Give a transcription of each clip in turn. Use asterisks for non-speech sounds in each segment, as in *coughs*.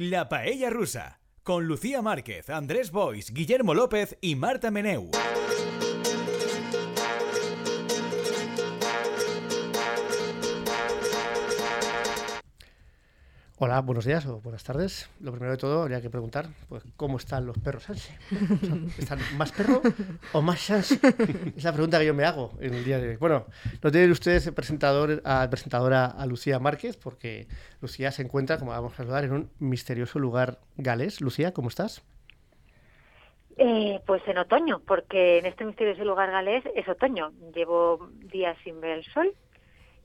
La Paella Rusa, con Lucía Márquez, Andrés Bois, Guillermo López y Marta Meneu. Hola, buenos días o buenas tardes. Lo primero de todo, habría que preguntar, pues, ¿cómo están los perros Sanse? ¿Están más perro o más Sanse? Es la pregunta que yo me hago en el día de hoy. Bueno, no tienen ustedes presentador, a, presentadora a Lucía Márquez, porque Lucía se encuentra, como vamos a saludar, en un misterioso lugar galés. Lucía, ¿cómo estás? Eh, pues en otoño, porque en este misterioso lugar galés es otoño. Llevo días sin ver el sol,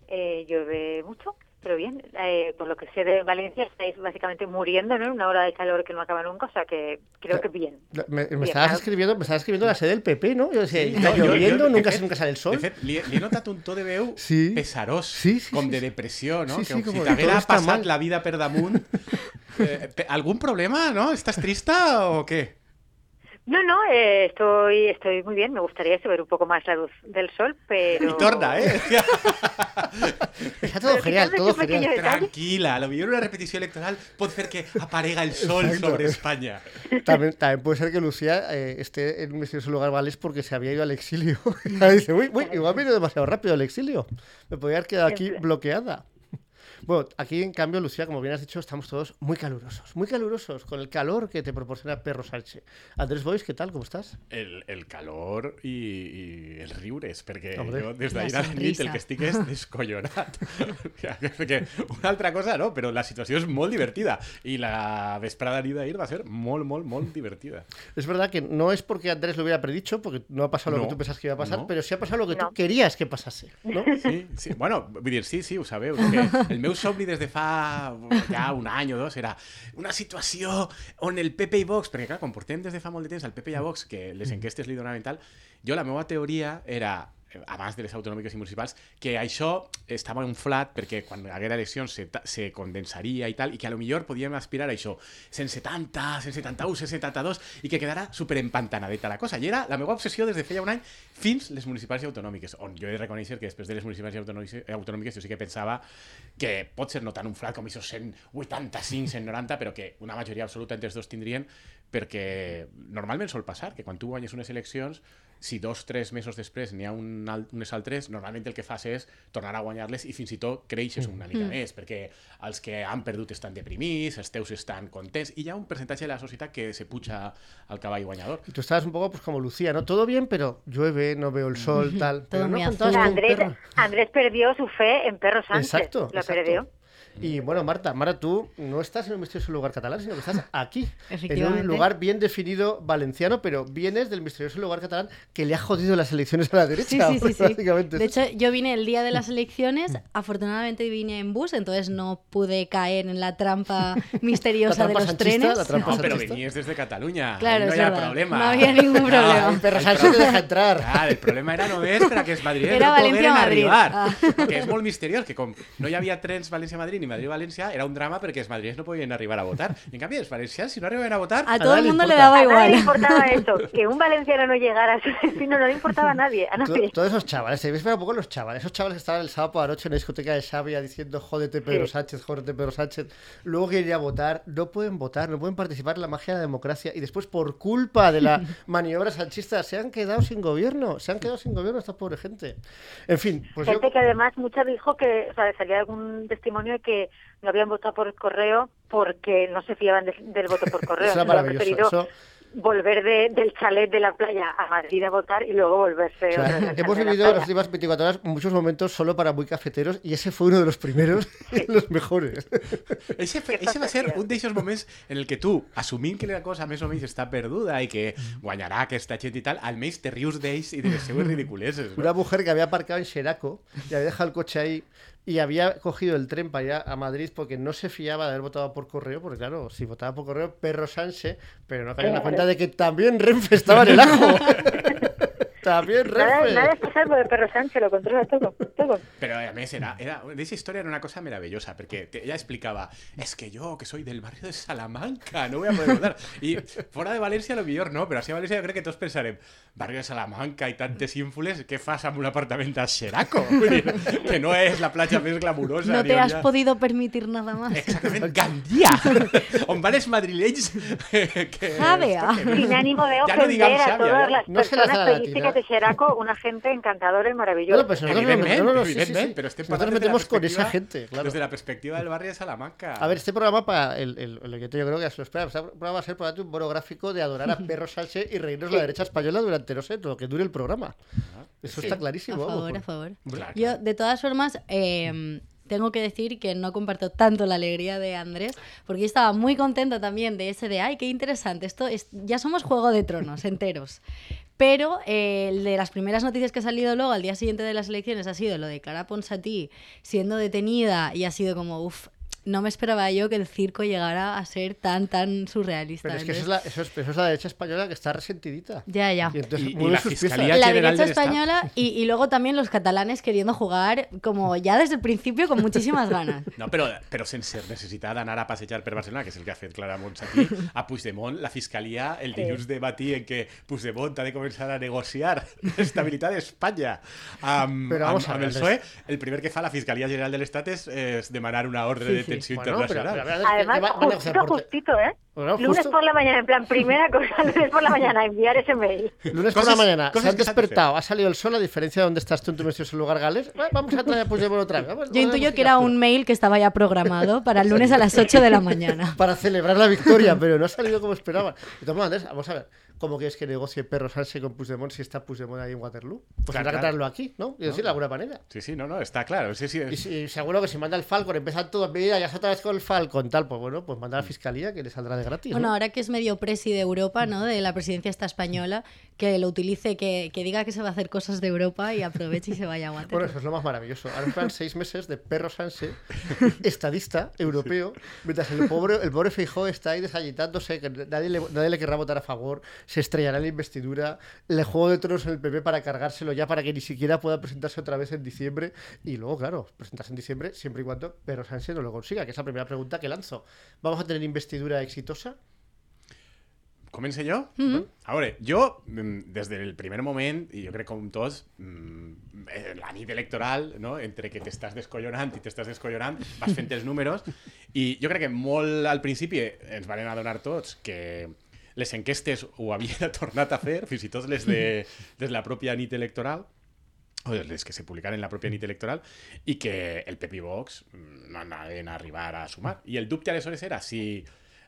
eh, llueve mucho pero bien, eh, por lo que sé de Valencia estáis básicamente muriendo, ¿no? Una hora de calor que no acaba nunca, o sea que creo que bien. Me, estabas, escribiendo, me estabas escribiendo la sede del PP, ¿no? Yo decía, está lloviendo, nunca, se nunca sale el sol. Fet, li, li he notat un to de veu sí. pesarós, sí, sí, com sí, de depressió, no? Sí, sí, que com si t'haguera passat mal. la vida per damunt... *laughs* Eh, ¿Algún problema, no? ¿Estás trista o qué? No, no, eh, estoy, estoy muy bien. Me gustaría ver un poco más la luz del sol, pero... Y *laughs* torna, ¿eh? *laughs* Está todo genial, todo genial. Tranquila, lo millor una repetició electoral pot fer que aparega el sol Exacto. sobre España. También, también puede ser que Lucía eh, esté en un misterioso lugar vales porque se había ido al exilio. *laughs* Y dice, uy, uy, igual me he ido demasiado rápido al exilio. Me podría haber quedado aquí bloqueada. Bueno, aquí en cambio, Lucía, como bien has dicho, estamos todos muy calurosos, muy calurosos, con el calor que te proporciona Perro Sánchez. Andrés Bois, ¿qué tal? ¿Cómo estás? El, el calor i, i els riures, perquè Hombre. jo des d'ahir a la nit el que estic és *laughs* descollonat. perquè *laughs* una altra cosa no, però la situació és molt divertida i la vesprada nit d'ahir va ser molt, molt, molt divertida. Es verdad que no es porque Andrés lo hubiera predicho, porque no ha pasado lo No, que tú pensas que iba a pasar, no. pero sí ha pasado lo que No. tú querías que pasase. ¿no? Sí, sí. Bueno, vull dir, sí, sí, ho sabeu. Que el meu somni des de fa ja un any o dos era una situació on el PP i Vox, perquè clar, quan portem des de fa molt de temps al PP i a Vox, que les enquestes li donaven tal, jo la meva teoria era abans de les autonòmiques i municipals, que això estava inflat perquè quan haguera eleccions se, se condensaria i tal, i que a lo millor podíem aspirar a això 170, 171, 172, i que quedara super empantanadeta la cosa. I era la meva obsessió des de feia un any fins les municipals i autonòmiques, on jo he de reconèixer que després de les municipals i autonòmiques, autonòmiques jo sí que pensava que pot ser no tan inflat com aquests 185, 190, però que una majoria absoluta entre els dos tindrien, perquè normalment sol passar que quan tu guanyes unes eleccions si dos, tres mesos després n'hi ha un, al- unes altres, normalment el que fas és tornar a guanyar-les i fins i tot creixes una mica més, perquè els que han perdut estan deprimits, els teus estan contents, i hi ha un percentatge de la societat que se puja al cavall guanyador. Y tú estabas un poco pues como Lucía, ¿no? Todo bien, pero llueve, no veo el sol, tal. Pero Todo no azul. con Andrés. Andrés perdió su fe en Perro Sánchez. Exacto, Lo exacto. perdió. Y bueno, Marta, Marta, tú no estás en un misterioso lugar catalán, sino que estás aquí, en un lugar bien definido valenciano, pero vienes del misterioso lugar catalán que le ha jodido las elecciones a la derecha. sí, sí, sí. básicamente. De hecho, yo vine el día de las elecciones, afortunadamente vine en bus, entonces no pude caer en la trampa *laughs* misteriosa La trampa de los sanchista, trenes. la trampa No, però sanchista. venies des de Catalunya, Claro, no es hi ha verdad. problema. No había ningún *laughs* problema. El Perro Sánchez te deja entrar. Clar, el problema era només per a que els madrilenys Era no arribar. Ah. Que és molt misteriós, que no hi havia trens València-Madrid ni Madrid-València, era un drama perquè els madrilenys no podien arribar a votar. En canvi, els valencians, si no arribaven a votar, A todo nadie el mundo le daba A nadie le igual. importaba *laughs* eso. Que un valenciano no llegara a su destino no le importaba a nadie. A nadie. Todos esos chavales, se ves un poco los chavales, esos chavales que estaban el sábado por la noche en la discoteca de Xavia diciendo jódete Pedro Sí. Sánchez, jódete Pedro Sánchez, luego quieren ir a votar, no pueden votar, no pueden participar en la magia de la democracia y después por culpa de la *laughs* maniobra sanchista se han quedado sin gobierno, se han quedado sin gobierno esta pobre gente. En fin, pues yo... Gente que además mucha dijo que, o sea, salía algún testimonio de que no habían votado por correo porque no se fiaban de- del voto por *laughs* correo. Eso era preferido eso- volver de- del chalet de la playa a Madrid a votar y luego volverse. O sea, al hemos de vivido las playa. últimas 24 horas muchos momentos solo para muy cafeteros y ese fue uno de los primeros y *laughs* *laughs* los mejores. Ese, fe- ese va ser un d'aquests moments en el que tu, assumint que la cosa més o menys està perduda i que guanyarà aquesta gent i tal, almenys te rius d'ells i de seues ridiculeses. Una No? mujer que había aparcado en Xeraco y había dejado el coche ahí y había cogido el tren para ir a- Madrid porque no se fiaba de haber votado por correo, porque claro, si votaba por correo, perro Sanse, pero no caía en la cuenta de que también Renfe estaba en el ajo. *laughs* También Nada, Renfe. nada es salvo de Perro Sánchez, lo controla todo. todo. Però a més, era, era, esa historia era una cosa maravillosa, perquè te- ella explicaba, es que yo, que soy del barrio de Salamanca, no voy a poder votar. Y fuera de Valencia lo millor no, però así a València jo crec que tots pensarem, barrio de Salamanca i tantes ínfules, què fas amb un apartament a Xeraco? *laughs* Que no és la platja més glamurosa. No te has ha- podido permitir nada más. Exactament, Gandia, *laughs* on van els madrilenys *laughs* que... Javea. Sin ánimo de Ya no ofender digamos a todas ¿eh? las No personas tira. de Xeraco, una gente encantadora y maravillosa. Bueno, pues nosotros, no, no, no, sí, sí, sí. però estem Nosotros nos de metemos con esa gente, claro. Desde la perspectiva del barrio de Salamanca. A ver, este programa, para el, el, el oyente yo creo que se lo espera, este programa va a ser probablemente un monográfico de adorar a *laughs* Perro Sánchez y reírnos la derecha española durante, no sé, lo que dure el programa. Eso está A clarísimo. vamos, favor, por- a favor. Claro, Yo, de todas formas, eh, tengo que decir que no comparto tanto la alegría de Andrés, porque yo estaba muy contenta también de ese de, ay, qué interesante, esto es, ya somos Juego de Tronos enteros. Pero eh, de las primeras noticias que ha salido luego al día siguiente de las elecciones ha sido lo de Clara Ponsatí siendo detenida y ha sido como, uff, no me esperaba yo que el circo llegara a ser tan, tan surrealista. Pero es que eso es, la, eso, es, eso es la derecha española que está resentidita. Ya, ya. Y entonces Y- y la Fiscalía. La derecha española *laughs* y, y luego también los catalanes queriendo jugar como ya desde el principio con muchísimas ganas. *laughs* No, però, però sense necessitar d'anar a passejar per Barcelona, que és el que ha fet Clara Montsatí, a Puigdemont, la Fiscalia, el dilluns de matí en què Puigdemont ha de començar a negociar *laughs* l'estabilitat d'Espanya amb, Però amb, vamos a amb el ver, PSOE, el primer que fa la Fiscalia General de l'Estat és, és demanar una ordre de Sí, sí. Bueno, internacional. pero Además, va- justito, por te- justito, ¿eh? Bueno, lunes justo- por la mañana, en plan, *laughs* primera cosa, lunes por la mañana, *laughs* enviar ese mail. Lunes por la mañana, se han despertado, ha salido el sol, a diferencia de donde estás tú en tu en lugar gales. Vamos a traer a Puigdemont otra vez. Vamos, Yo intuyo que era un mail que estaba ya programado para el lunes a las 8 de la mañana. *laughs* Para celebrar la victoria, pero no ha salido como todas maneras, vamos a ver. ¿Cómo quieres que negocie Perro Sánchez con Puigdemont si está Puigdemont ahí en Waterloo? Pues Claro, habrá que claro. traerlo aquí, ¿no? Y decirlo de alguna manera. Sí, sí, no, no, està clar. Sí, sí, Y si, seguro que si manda el Falcon, empiezan todos, mira, ya está otra vez con el Falcon, tal, pues bueno, pues manda a la fiscalía que le saldrá de gratis. Bueno, ¿no? ahora que es medio presi de Europa, ¿no? De la presidencia esta española, que lo utilice, que, que diga que se va a hacer cosas de Europa y aproveche y se vaya a Bueno, Waterloo. eso es lo más maravilloso. Ahora esperan *laughs* seis meses de perro Sánchez, *laughs* estadista, europeo, mientras el pobre, el pobre Feijóo está ahí desagitándose, que nadie le, nadie le querrá votar a favor, se estrellará en la investidura, le juego de tronos en el PP para cargárselo ya para que ni siquiera pueda presentarse otra vez en diciembre. Y luego, claro, presentarse en diciembre siempre y cuando Perro Sánchez no lo consiga, que es la primera pregunta que lanzo. ¿Vamos a tener investidura exitosa? Comença jo? A veure, jo, mm, des del primer moment, i jo crec com tots, mm, eh, la nit electoral, no? entre que t'estàs descollonant i t'estàs descollonant, vas *laughs* fent els números, i jo crec que molt al principi ens van adonar tots que les enquestes ho havien tornat a fer, fins i tot les de, *laughs* des de la pròpia nit electoral, o les que se publicaran en la pròpia nit electoral, i que el PP i Vox mm, no anaven a arribar a sumar. I el dubte aleshores era si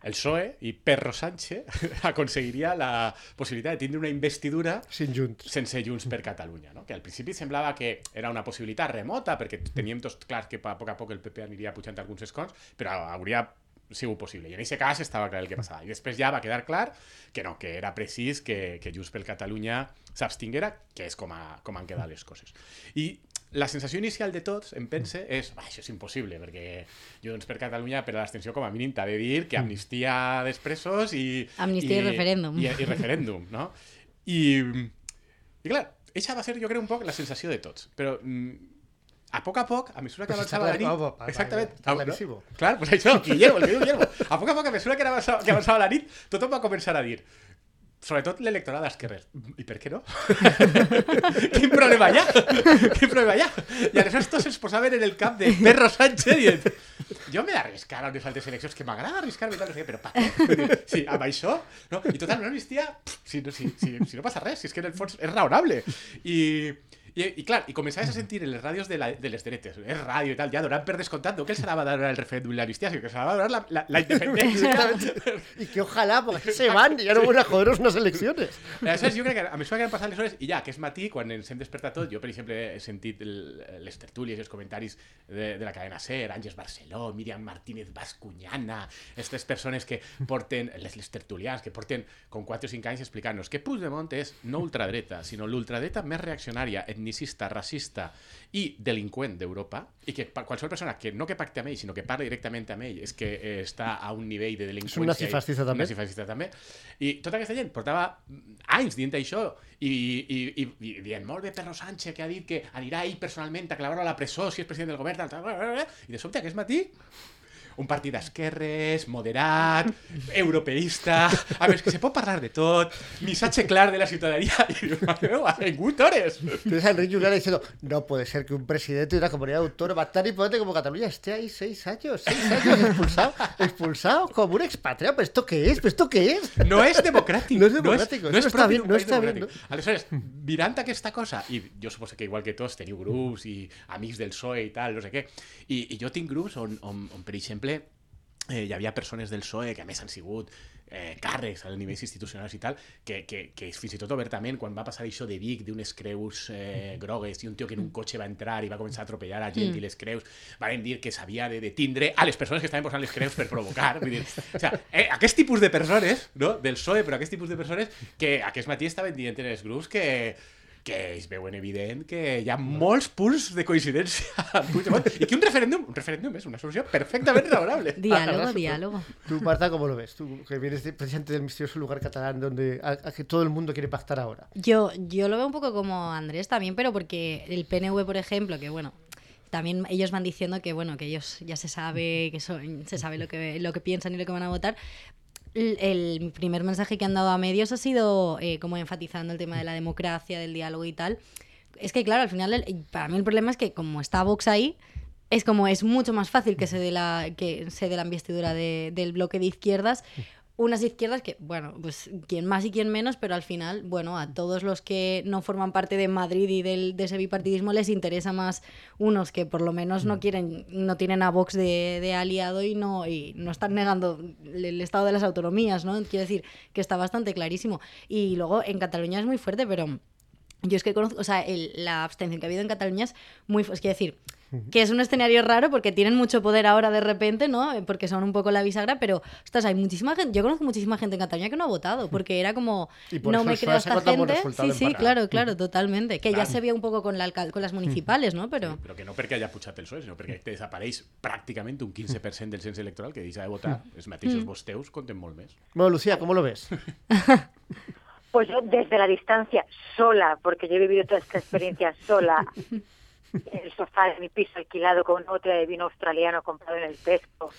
el PSOE i Perro Sánchez *laughs* aconseguiria la possibilitat de tindre una investidura Sin Junts. sense Junts per Catalunya, no? que al principi semblava que era una possibilitat remota, perquè teníem tots clar que a poc a poc el PP aniria pujant alguns escons, però hauria sigut possible. I en aquest cas estava clar el que passava. I després ja va quedar clar que no, que era precís que, que Junts per Catalunya s'abstinguera, que és com, a, com han quedat les coses. I la sensació inicial de tots, em pense, és "Ah, això és impossible, perquè Junts per Catalunya per a l'abstenció com a mínim t'ha de dir que amnistia dels presos i... Amnistia i referèndum. I, i referèndum, no? I, i clar, eixa va ser, jo crec, un poc la sensació de tots. Però mm, a poc a poc, a mesura que Pues avançava la nit... va, va, exactament. Ah, no? Clar, pues això, Guillermo, el que diu Guillermo. A poc a poc, a mesura que avançava, que avançava la nit, tothom va començar a dir sobretot l'electorat d'esquerres. I per què no? *laughs* Quin problema hi ha? Quin problema hi ha? I aleshores tots ens posaven en el cap de Perro Sánchez dient jo m'he d'arriscar a unes altres eleccions, que tal, no sé què, però pa? Sí, amb això, no? I total, una amnistia, si, no- si, si, no passa res, si és que en el fons és raonable. I, i, i clar, i començaves a sentir en les ràdios de, la, de les és ràdio i tal, ja donant per descomptat, no que se la va a donar el referèndum i l'amnistia, sinó que se la va a donar la, la, la independència. *laughs* Y que ojalá, porque se van y ya no van a joderos unas elecciones. Aleshores, jo crec que a mesura que han passat les hores, i ja, aquest matí, quan ens hem despertat tot, jo, per exemple, he sentit les tertúlies i els comentaris de, de la cadena SER, Àngels Barceló, Míriam Martínez Bascuñana, aquestes persones que porten, les, les tertulians, que porten com 4 o 5 anys explicant-nos que Puigdemont és no ultradreta, sinó l'ultradreta més reaccionària en etnicista, racista i delinqüent d'Europa, i que qualsevol persona que no que pacte amb ell, sinó que parla directament amb ell, és que eh, està a un nivell de delinqüència... És un nazifascista, també. Un nazifascista també. I tota aquesta gent portava anys dient això i, i, i, i dient, molt bé, Pedro Sánchez, que ha dit que anirà ell personalment a clavar-lo a la presó si és president del govern, tal, tal, tal, tal, tal. i de sobte aquest matí un partit d'esquerres, moderat, europeista... A veure, és que se pot parlar de tot, missatge clar de la ciutadania... I dius, *laughs* "Mare meva, vingut hores! Tienes a Enrique Julián diciendo, no puede ser que un presidente de una comunidad autónoma tan importante como Cataluña esté ahí seis años, seis años expulsado, expulsado como un expatriado. ¿Pero esto qué es? ¿Pero esto qué es? No és democràtic. No és democràtic, No això no està propi bien, no està bien. Aleshores, mirant aquesta cosa, i jo suposo que igual que tots teniu grups i amics del PSOE i tal, no sé què, i, i jo tinc grups on, on, on per exemple, eh, hi havia persones del PSOE que a més han sigut eh, càrrecs a nivells institucionals i tal, que, que, que fins i tot obertament, quan va passar això de Vic, d'unes creus eh, grogues, i un tio que en un cotxe va entrar i va començar a atropellar a gent mm. i les creus, van dir que s'havia de detindre a les persones que estaven posant les creus per provocar. Vull dir, o sea, eh, aquest tipus de persones, no? del PSOE, però aquest tipus de persones que aquest matí estaven dient en els grups que que es veuen evident que hi ha molts punts de coincidència *laughs* amb Puigdemont i que un referèndum, un referèndum és una solució perfectament raonable. *laughs* Diálogo, Ahora, diálogo. Tú, Marta, ¿cómo lo ves? Tú, que vienes de- precisamente del misterioso lugar catalán donde a, a que todo el mundo quiere pactar ahora. Yo, yo lo veo un poco como Andrés también, pero porque el PNV, por ejemplo, que bueno, también ellos van diciendo que bueno, que ellos ya se sabe que son, se sabe lo que lo que piensan y lo que van a votar. El, primer mensaje que han dado a medios ha sido eh, como enfatizando el tema de la democracia, del diálogo y tal. Es que claro, al final para mí el problema es que como está Vox ahí, es como es mucho más fácil que se dé la que se dé la investidura de- del bloque de izquierdas unas izquierdas que bueno pues quien más y quien menos pero al final bueno a todos los que no forman parte de Madrid y del, de ese bipartidismo les interesa más unos que por lo menos no quieren no tienen a Vox de, de aliado y no y no están negando el, el estado de las autonomías no quiero decir que está bastante clarísimo. Y luego en Cataluña es muy fuerte pero yo es que conozco, o sea, el- la abstención que ha habido en Cataluña es muy, es quiero decir, que es un escenario raro porque tienen mucho poder ahora de repente, ¿no? Porque son un poco la bisagra, pero, ostras, hay muchísima gente, yo conozco muchísima gente en Cataluña que no ha votado, porque era como, Y por no eso me creo esta gente. Sí, sí, claro, claro, totalmente. Que ya se veía un poco con, la con las municipales, ¿no? Pero... Però que no perquè hagi pujat el PSOE, sinó perquè desapareix pràcticament un 15% del cens electoral que deixa de votar. Els mateixos vosteus compten molt més. Bueno, Lucía, ¿cómo lo ves? *laughs* Pues yo desde la distancia, sola, porque yo he vivido toda esta experiencia sola, *laughs* el sofá de mi piso alquilado con botella de vino australiano comprado en el Tesco,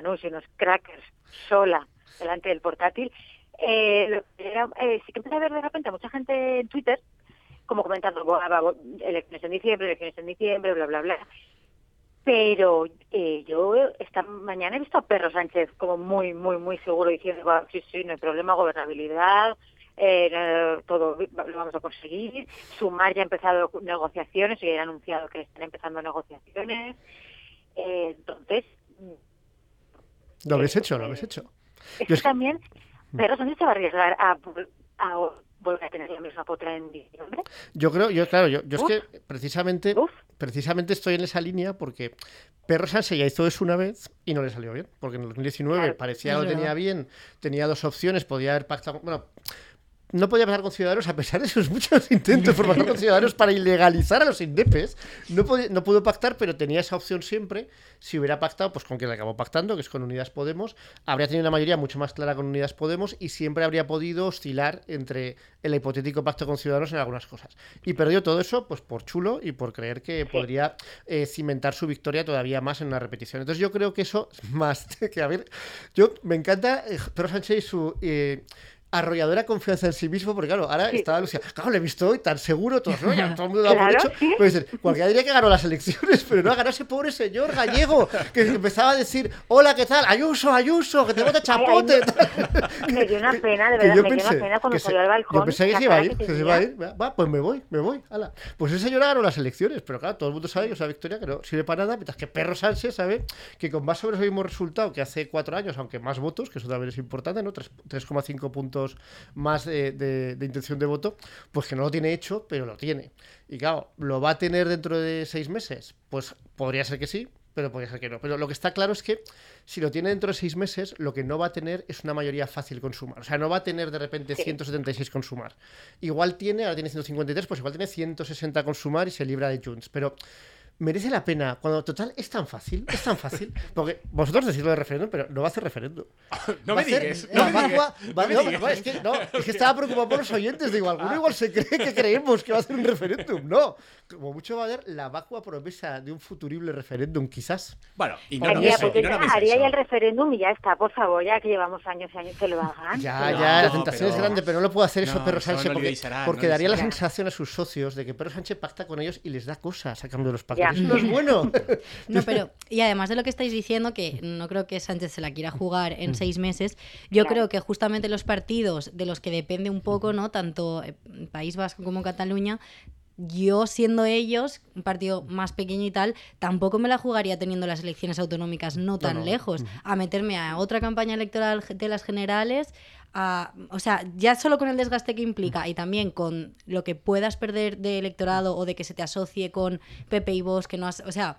unos y unos crackers, sola, delante del portátil, eh, que era- eh, sí que empecé a ver de repente a mucha gente en Twitter como comentando, "Buah, va, va, elecciones en diciembre, elecciones en diciembre, bla, bla, bla. Pero eh, yo esta mañana he visto a Perro Sánchez como muy, muy, muy seguro diciendo, "Va, sí, sí, no hay problema, gobernabilidad, eh, todo lo vamos a conseguir. Sumar ya ha empezado negociaciones y ha anunciado que están empezando negociaciones. Eh, entonces, Lo habéis hecho, lo habéis hecho. es que es también Perro Sánchez se va a arriesgar a, a volver a tener la misma potra en diciembre. Yo creo, yo claro, yo, yo es Uf. que precisamente, Uf. precisamente estoy en esa línea porque Perro Sánchez ya hizo eso una vez y no le salió bien, porque en el 2019 Claro, parecía es que lo tenía bien, tenía dos opciones, podía haber pactado, bueno, no podía pasar con Ciudadanos a pesar de sus muchos intentos por pasar con Ciudadanos para ilegalizar a los indepes. No, podía- no pudo pactar, pero tenía esa opción siempre. Si hubiera pactado, pues con quien acabó pactando, que es con Unidas Podemos, habría tenido una mayoría mucho más clara con Unidas Podemos y siempre habría podido oscilar entre el hipotético pacto con Ciudadanos en algunas cosas. Y perdió todo eso, pues por chulo y por creer que podría eh, cimentar su victoria todavía más en una repetición. Entonces yo creo que eso, *laughs* más que a ver, yo me encanta eh, Pedro Sánchez y su... eh, arrolladora confianza en sí mismo, porque claro, ahora Sí. estaba Lucía, claro, le he visto hoy tan seguro, todos, ¿no? Ya todo el mundo por Claro, hecho. sí. Pues cualquiera diría que ganó las elecciones, pero no ha ganado ese pobre señor gallego que empezaba a decir, hola, ¿qué tal? Ayuso, Ayuso, que te vote chapote. Me dio una *laughs* pena, de verdad, me dio una pena cuando salió al balcón. Yo pensé que se iba a ir, que se iba a ir. Va, pues me voy, me voy. ala. Pues ese señor ganó las elecciones, pero claro, todo el mundo sabe que esa victoria que no sirve para nada, mientras que Perro Sánchez sabe que con más sobre ese mismo resultado que hace cuatro años, aunque más votos, que eso también es importante, ¿no? Tres- 3,5 puntos más de, de- de intención de voto, pues que no lo tiene hecho, pero lo tiene. Y claro, ¿lo va a tener dentro de seis meses? Pues podría ser que sí, pero podría ser que no. Pero lo que está claro es que si lo tiene dentro de seis meses, lo que no va a tener es una mayoría fácil con sumar. O sea, no va a tener de repente 176 con sumar. Igual tiene, ahora tiene 153, pues igual tiene 160 con sumar y se libra de Junts. Pero merece la pena cuando total es tan fácil, es tan fácil, porque vosotros decís lo de referéndum, pero no va a hacer referéndum. *laughs* No Va me digas. No no me no, digas. no, es que, no, *laughs* es que estaba preocupado por los oyentes, digo, alguno igual se cree que creemos que va a hacer un referéndum. No, como mucho va a haber la vacua promesa de un futurible referéndum, quizás. Bueno, y no Haría, eso, y no ya- haría ya el referéndum y ya está, por favor, ya que llevamos años y años que lo hagan. Ya, No, ya, la tentación es pero- grande, pero no lo puede hacer eso eso Sánchez porque, porque daría la sensación a sus socios de que Pedro Sánchez pacta con ellos y les da cosas a cambio de los pactos. Ya. Eso *laughs* no es bueno. *laughs* No, pero, y además de lo que estáis diciendo, que no creo que Sánchez se la quiera jugar en seis meses, yo Claro. creo que justamente los partidos de los que depende un poco, ¿no? Tanto eh, País Vasco como Cataluña, yo siendo ellos, un partido más pequeño y tal, tampoco me la jugaría teniendo las elecciones autonómicas no tan no. lejos, a meterme a otra campaña electoral de las generales. O sea, ya solo con el desgaste que implica y también con lo que puedas perder de electorado o de que se te asocie con Pepe y vos, que no has, o sea,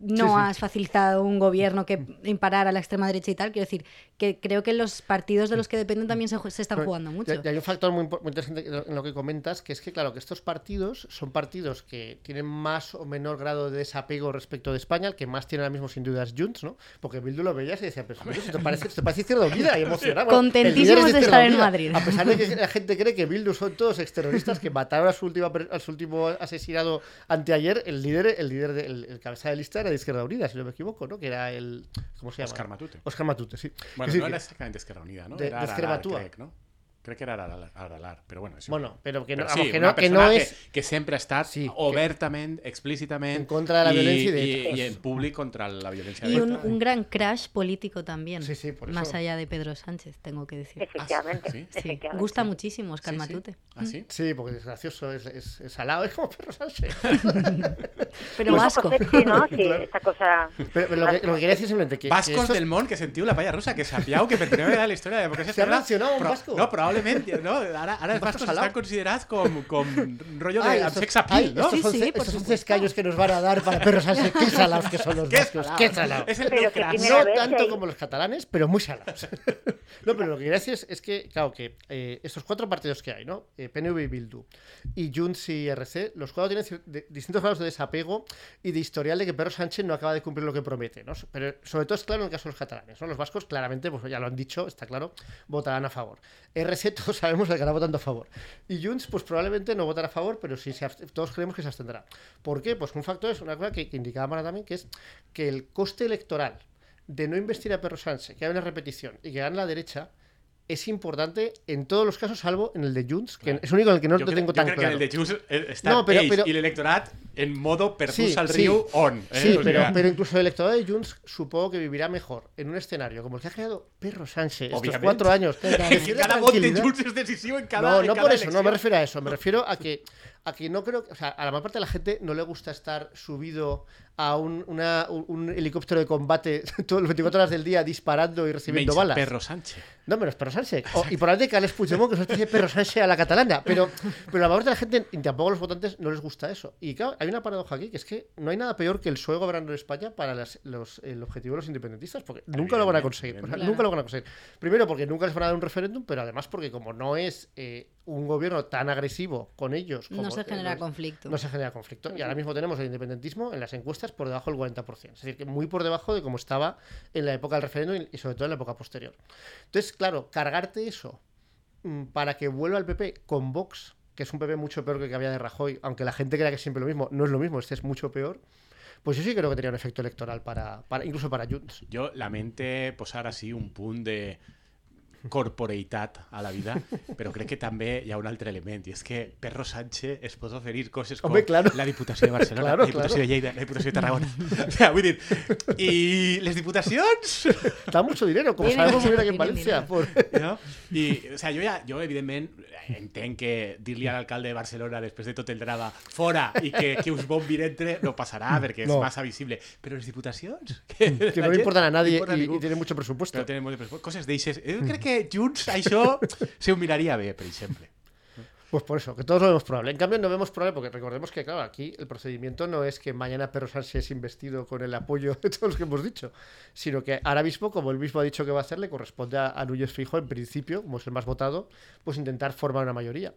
no Sí, sí. has facilitado un gobierno que imparar a la extrema derecha y tal. Quiero decir, que creo que los partidos de los que dependen también se, se están jugando mucho. Y hay un factor muy, muy interesante en lo que comentas, que es que, claro, que estos partidos son partidos que tienen más o menor grado de desapego respecto de España, el que más tiene ahora mismo sin duda es Junts, ¿no? Porque Bildu lo veías y decía, pero te parece, te parece Izquierda Unida y emocionado. Contentísimos de estar en Madrid. A pesar de que la gente cree que Bildu son todos exterroristas que mataron a su, última, a su último asesinado anteayer, el líder, el líder, de- el, el cabeza de lista era de Izquierda Unida, si no me equivoco, ¿no? Que era el... ¿Cómo se llama? Oscar Matute. Oscar Matute, sí. Bueno, no era exactamente Esquerra Unida, ¿no? De- era de Aralar, crec, no? Crec que era Aralar, Aralar però bueno... és Bueno, pero que no, Però vamos, sí, que no, que no que, que sempre ha estat Sí, que- explícitament En contra de la violencia y de i, hecho, i pues- en públic contra la violencia Y de un, ETA. un gran crash político también. Sí, sí, por Más eso. allá de Pedro Sánchez, tengo que decir. Efectivamente. sí? Sí, efectivamente. gusta muchísimo Oscar Sí, sí. Matute. Ah, sí? Sí, porque es gracioso, es, es, es salado, es como perro Sánchez. *laughs* Pero Un vasco. ¿no? *laughs* Sí, esta cosa. Pero, pero lo, que, lo que quería decir simplemente que, que Vascos estos- del món que sentiu la palla russa, que sapiau que per primera vegada la història de la democràcia Se ha mencionado un però- vasco. No, probablement, no? Ara els vasco vascos salao. estan considerats com, com rollo de Ay, sex appeal, ay, no? Estos Sí, son, sí, estos son supuesto. cescallos que nos van a dar para perros Sánchez. Qué salados que son los *laughs* vascos. Qué salados. És el Pero No tanto como los catalanes, pero muy salados. *laughs* no, pero lo que quería decir es, es que, claro, que eh, estos cuatro partidos que hay, ¿no? Eh, PNV y Bildu, y Junts y RC, los cuatro tienen de- distintos grados de desapego y de historial de que Pedro Sánchez no acaba de cumplir lo que promete, ¿no? Pero sobre todo es claro en el caso de los catalanes, ¿no? Los vascos claramente, pues ya lo han dicho, está claro, votarán a favor. RC *laughs* todos sabemos que acabará votando a favor. Y Junts, pues probablemente no votará a favor, pero sí se todos creemos que se abstendrá. ¿Por qué? Pues un factor es una cosa que, que indicaba Mara también, que es que el coste electoral de no investir a Perro Sánchez, que haya una repetición y que gane la derecha, es importante en todos los casos, salvo en el de Junts, que es el único en el que no jo lo tengo tan crec claro. que en el de Junts eh, està No, però- i l'electorat en modo perdús Sí, al sí. riu on. Eh? Sí, O pero, sea, pero incluso el electorado de Junts supongo que vivirá mejor en un escenario como el que ha creado Perro Sánchez estos Obviamente. cuatro años. *laughs* que cada vot de. Junts és decisiu en cada no, en no cada por eso, no me refiero a eso. Me refiero a que, a que no creo que. O sea, a la mayor parte de la gente no le gusta estar subido a un, una- un- helicóptero de combate todas las 24 horas del día disparando y recibiendo balas. Perro Sánchez. No, menos Perro Sánchez. O- y probablemente Carles Puigdemont, que es una especie de Perro Sánchez a la catalana. Pero, pero a la mayor parte de la gente, y tampoco a los votantes, no les gusta eso. Y claro, hay una paradoja aquí, que es que no hay nada peor que el PSOE gobernando en España para las- los, el objetivo de los independentistas, porque nunca lo van a conseguir. O sea, Claro. Nunca lo van a conseguir. Primero, porque nunca les van a dar un referéndum, pero además porque como no es eh, un gobierno tan agresivo con ellos... Como, No se eh, genera los- conflicto. no se genera conflicto. Y ahora mismo tenemos el independentismo en las encuestas por debajo del 40%. Es decir, que muy por debajo de como estaba en la época del referéndum y- sobre todo en la época posterior. Entonces, claro, cargarte eso mm, para que vuelva el PP con Vox, que es un PP mucho peor que el que había de Rajoy, aunque la gente crea que es siempre lo mismo, no es lo mismo, este es mucho peor. Pues yo sí creo que tenía un efecto electoral para, incluso para Junts. Jo lamente posar així un punt de corporeitat a la vida, però crec que també hi ha un altre element, i és que Perro Sánchez es pot oferir coses com Home, claro. la Diputació de Barcelona, Claro, la Diputació claro. de Lleida, la Diputació de Tarragona. o sea, vull dir, i les diputacions... Da mucho dinero, como Tienen- sabemos muy bien aquí en dinero. por- No? I, o sea, jo, ja, jo, evidentment, entenc que dir-li a l'alcalde de Barcelona després de tot el drama fora i que, que us bombi entre no passarà perquè és No. massa visible. Però les diputacions... Que, Que no le gent importan a nadie ningú. y tienen mucho presupuesto. Però tenen molt de pressupost. Coses d'eixes. Jo crec que Junts això *laughs* se ho miraria bé, per exemple. Pues por eso, que todos lo vemos probable. En cambio, no vemos probable porque recordemos que, claro, aquí el procedimiento no es que mañana Perro Sánchez es investido con el apoyo de todos los que hemos dicho, sino que ahora mismo, como él mismo ha dicho que va a hacer, le corresponde a, a Núñez Fijo, en principio, como es el más votado, pues intentar formar una mayoría.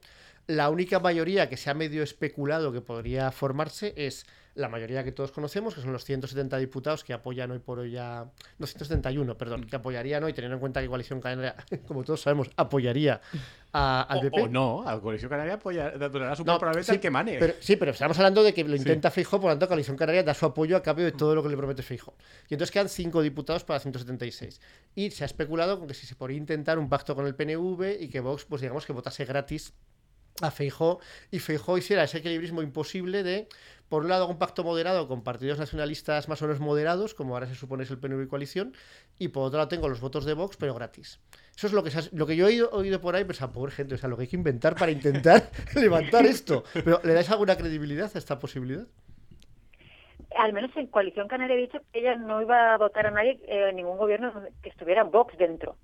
La única mayoría que se ha medio especulado que podría formarse es la mayoría que todos conocemos, que son los 170 diputados que apoyan hoy por hoy a... No, 171, perdón, que apoyarían hoy, teniendo en cuenta que Coalición Canaria, *laughs* como todos sabemos, apoyaría a- al O, PP. o no, al Colegio Canaria apoya, donará su No, probablemente sí, al que mane. Pero, sí, pero estamos hablando de que lo intenta Feijóo, por lo tanto, Coalición Canaria da su apoyo a cambio de todo lo que le promete Feijóo. Y entonces quedan cinco diputados para 176. Y se ha especulado con que si se podría intentar un pacto con el PNV y que Vox, pues digamos que votase gratis a Feijóo y Feijóo hiciera ese equilibrismo imposible de, por un lado, un pacto moderado con partidos nacionalistas más o menos moderados, como ahora se supone es el PNV coalición, y por otro lado tengo los votos de Vox, pero gratis. Eso es lo que, lo que yo he oído, por ahí, pues a pobre gente, o sea, lo que hay que inventar para intentar *laughs* levantar esto. Pero ¿le dais alguna credibilidad a esta posibilidad? Al menos en Coalición Canaria ha dicho que ella no iba a votar a nadie eh, ningún gobierno que estuviera Vox dentro.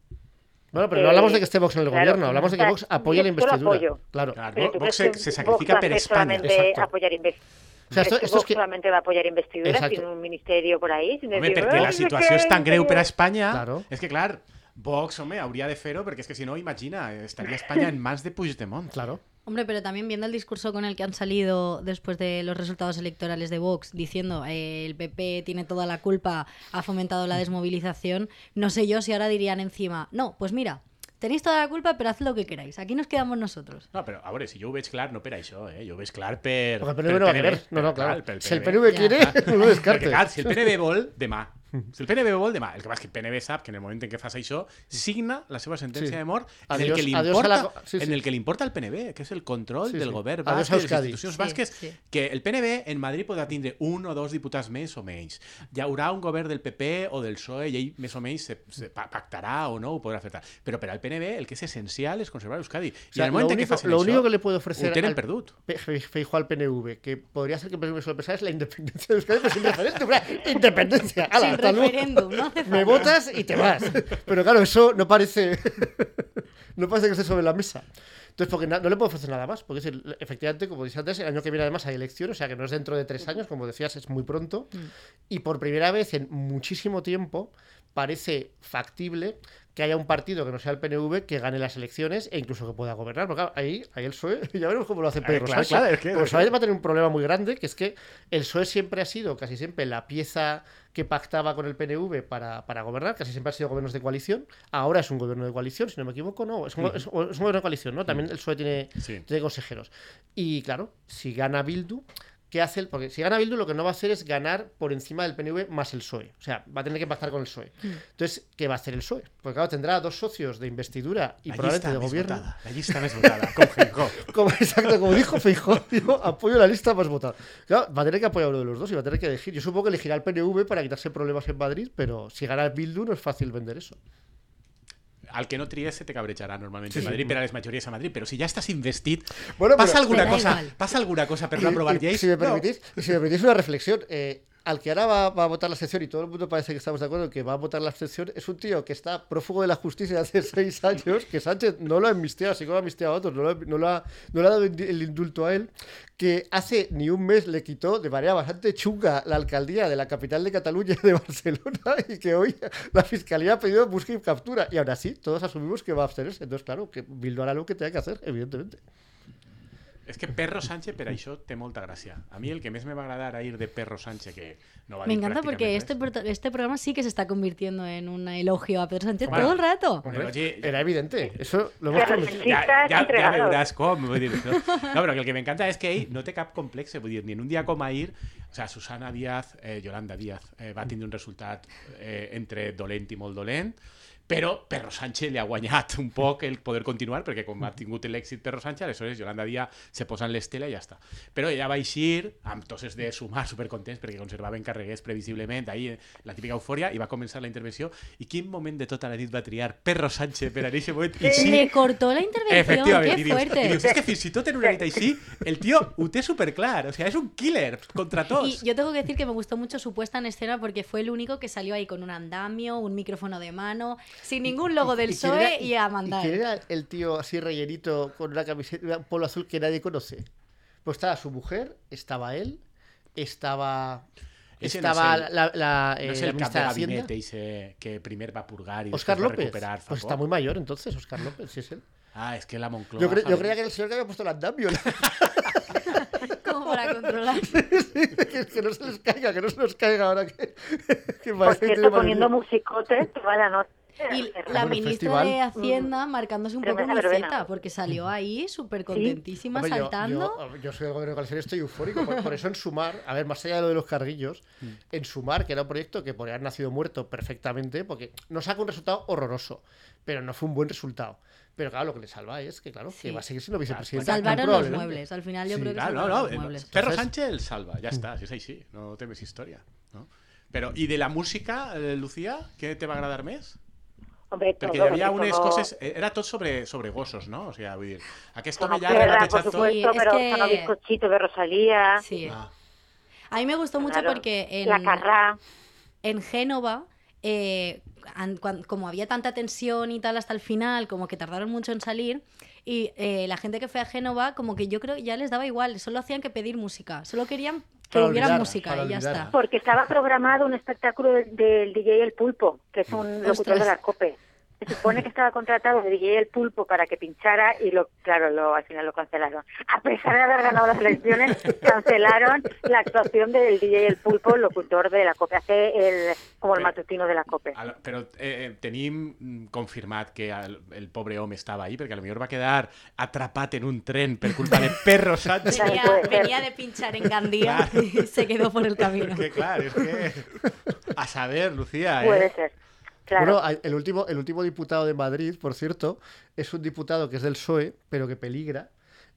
Bueno, pero no Eh, hablamos de que esté Vox en el claro, gobierno, hablamos de que Vox apoya la investidura. apoyo. Claro. Claro, Vox ¿tú crees se, Vox sacrifica a per España. apoyar? O sea, esto, ¿Crees que esto es Vox que... solamente va a apoyar investiduras Exacto. sin un ministerio por ahí? Sin decir, perquè la "Ai, situació és és tan greu per a que- Espanya. Claro. És que, clar, Vox, home, hauria de fer-ho, perquè és que si no, imagina, estaria Espanya en mans de Puigdemont. Claro. Hombre, pero también viendo el discurso con el que han salido después de los resultados electorales de Vox, diciendo eh, el PP tiene toda la culpa, ha fomentado la desmovilización, no sé yo si ahora dirían encima, no, pues mira, tenéis toda la culpa, pero haz lo que queráis, aquí nos quedamos nosotros. No, però, a veure, si jo ho veig clar, no per això, eh? Jo ho veig clar per... Porque el PNV no va a querer. No, no, pel Si el PNV. Quiere, *laughs* no lo Perquè, descarte. clar, si el PNV vol, demà. Si el PNV vol, demà. El que passa és que el PNV sap que en el moment en què fas això, signa la seva sentència Sí. de mort en, Adiós- el que li la importa, co- sí, sí. en el que li importa al PNV, que és el control Sí, del sí. govern Adiós basc, a de les Euskadi. institucions Sí, basques, sí. que el PNV en Madrid podrà tindre un o dos diputats més o menys. Hi haurà un govern del PP o del PSOE i ell més o menys se, se pa- pactarà o no, ho podrà fer tal. Però per al PNV el que és essencial és conservar Euskadi. O I sea, en el lo moment en único, què facin lo això, único que le puede ho ofrecer tenen al perdut. Pe- Fe- Feijóo al PNV, que podría ser que me suele pensar, es la independencia de Euskadi, pero sin referéndum. Independencia. Ala, hasta luego. referéndum, no *laughs* hace Me votas y te vas. Pero claro, eso no parece. *laughs* no parece que esté sobre la mesa. Entonces, porque no le puedo ofrecer nada más. Porque efectivamente, como decía antes, el año que viene además hay elecciones, o sea que no es dentro de tres años, como decías, es muy pronto. Y por primera vez en muchísimo tiempo parece factible que haya un partido que no sea el PNV que gane las elecciones e incluso que pueda gobernar. Porque claro, ahí, ahí el PSOE, *laughs* ya veremos cómo lo hace Pedro Sánchez. claro, es que- va a tener un problema muy grande, que es que el PSOE siempre ha sido, casi siempre, la pieza que pactaba con el PNV para, para gobernar, casi siempre ha sido gobiernos de coalición. Ahora es un gobierno de coalición, si no me equivoco, no, es un, es un- es un gobierno de coalición, ¿no? También el PSOE tiene, Sí. tiene consejeros. Y claro, si gana Bildu, ¿qué hace? el- Porque si gana Bildu, lo que no va a hacer es ganar por encima del PNV más el PSOE. O sea, va a tener que pactar con el PSOE. Entonces, ¿qué va a hacer el PSOE? Porque claro, tendrá dos socios de investidura y la probablemente de gobierno. votada. La llista més votada, com Feijóo. *laughs* Como, exacto, como dijo Feijóo, *laughs* digo, apoyo la lista más votada. Claro, va a tener que apoyar uno de los dos y va a tener que elegir. Yo supongo que elegirá el PNV para quitarse problemas en Madrid, pero si gana Bildu no es fácil vender eso. Al que no triese te cabrejarà normalment Sí, Madrid per a les majories a Madrid, però si ja estàs investit, Bueno, passa pero- alguna da cosa, passa alguna cosa per no aprovar lleis? Si me No. permitís, y si me permitís una reflexión, eh, al que ahora va, a votar la abstención y todo el mundo parece que estamos de acuerdo que va a votar la abstención, es un tío que está prófugo de la justicia hace *laughs* seis años, que Sánchez no lo ha amnistiado, así como ha amnistiado a otros, no, lo ha- le ha dado el indulto a él, que hace ni un mes le quitó de manera bastante chunga la alcaldía de la capital de Cataluña, de Barcelona, *laughs* y que hoy la fiscalía ha pedido busca y captura. Y aún así, todos asumimos que va a abstenerse. Entonces, claro, que Bildu hará lo que tenga que hacer, evidentemente. És que Perro Sánchez per això té molta gràcia. A mi el que més me va agradar a ir de Perro Sánchez, que no va Me dir encanta porque este, este programa sí que se está convirtiendo en un elogio a Pedro Sánchez todo el rato. Hombre, oye, Era evidente. Eso lo hemos prometido. ja, ja, ja veuràs com. Vull dir, no? no, però que el que m'encanta és que ell no té cap complex, vull dir, ni en un dia com ahir, o sea, Susana Díaz, eh, Yolanda Díaz, eh, va tindre un resultat eh, entre dolent i molt dolent, però Perro Sánchez li ha guanyat un poc el poder continuar, perquè com ha tingut l'èxit Perro Sánchez, aleshores Yolanda Díaz se posa en l'estela i ja està. Però ella va eixir amb toses de sumar supercontents perquè conservaven carreguers previsiblement, ahí la típica eufòria, i va començar la intervenció. I quin moment de tota la nit va triar Perro Sánchez per a aquest moment? I sí, Le cortó la intervención, Efectivament, dius, fuerte. i dius, és que fins i tot en una nit així, el tio ho té superclar, o sea, és un killer contra Y tots. yo tengo que decir que me gustó mucho su puesta en escena porque fue el único que salió ahí con un andamio, un micrófono de mano, sin ningún logo del ¿Y PSOE era- y a mandar. ¿Y quién era el tío así rellenito con una camiseta, un polo azul que nadie conoce? Pues estaba su mujer, estaba él, estaba. Ese no estaba es el- la, la, No eh, es la el ministra de gabinete ese que primer va a purgar y Oscar después va a López. recuperar Pues está muy mayor entonces, Oscar López, sí es él. Ah, es que la Moncloa... Yo, cre- yo creía que era el señor que había puesto el andamio. *laughs* Como para controlar. que, que no se les caiga, que no se nos caiga ahora que, que Por cierto, poniendo Madrid. musicote toda la noche. Y la ministra de Hacienda marcándose un poco mi verbena. zeta, porque salió ahí súper contentísima, saltando. Yo, yo soy del gobierno de coalición, estoy eufórico. Por, por eso en Sumar, a ver, más allá de lo de los carguillos, Mm. en Sumar, que era un proyecto que podría haber nacido muerto perfectamente, porque nos saca un resultado horroroso, pero no fue un buen resultado. Pero claro, lo que le salva es que, claro, Sí. que va a seguir siendo vicepresidenta. Salvaron los muebles. Al final yo Sí, creo que Claro, no, salvaron no. los muebles. Perro Sánchez el salva, ya está, si es así, no temes historia. ¿no? Pero, ¿y de la música, eh, Lucía, qué te va a agradar més? Hombre, Perquè todo, hi havia porque unes como- coses... Era tot sobre, sobre gossos, no? O sigui, vull dir, aquest home como ja ha rebatejat tot... supuesto, Sí, es pero que- son bizcochitos de Rosalía. Sí. Ah, A mí me gustó mucho claro, porque en, La carrá. en Génova, eh, como había tanta tensión y tal hasta el final, como que tardaron mucho en salir, y eh, la gente que fue a Génova, como que yo creo ya les daba igual, solo hacían que pedir música, solo querían que Para hubiera música y ya está. Porque estaba programado un espectáculo del, del DJ El Pulpo, que es un locutor Ostras. de la COPE. Se supone que estaba contratado de DJ El Pulpo para que pinchara y lo claro, lo, al final lo cancelaron. A pesar de haber ganado las elecciones, cancelaron la actuación del DJ El Pulpo, locutor de la COPE. Hace el, como el Pero- matutino de la COPE. al- però eh, eh, tenim mm, confirmat que el, el pobre home estava ahí, perquè potser va quedar atrapat en un tren per culpa de Perro Sánchez. Claro, Venía, de pinchar en Gandía y se quedó por el camino. claro, es que... A saber, Lucía, ¿eh? Puede ser. Claro. Bueno, el último, el último diputado de Madrid, por cierto, es un diputado que es del PSOE, pero que peligra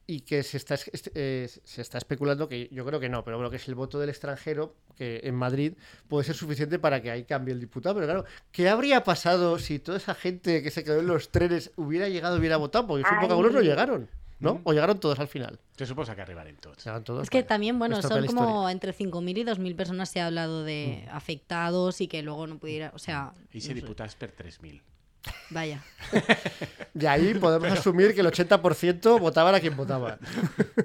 y que se está, es- est- eh, se está especulando que yo creo que no, pero bueno, que es el voto del extranjero que en Madrid puede ser suficiente para que ahí cambie el diputado. Pero claro, ¿qué habría pasado si toda esa gente que se quedó en los trenes hubiera llegado y hubiera votado? Porque supongo que Ay. algunos no llegaron, ¿no? Mm. O llegaron todos al final. Se suposa que arribarem tots. Llegaron todos, Es que vale. también, bueno, son como historia. entre 5.000 y 2.000 personas se ha hablado de afectados y que luego no pudiera, o sea, I ser diputats per 3.000. vaya. *laughs* Y ahí podemos asumir que el 80% votaban a quien votaba.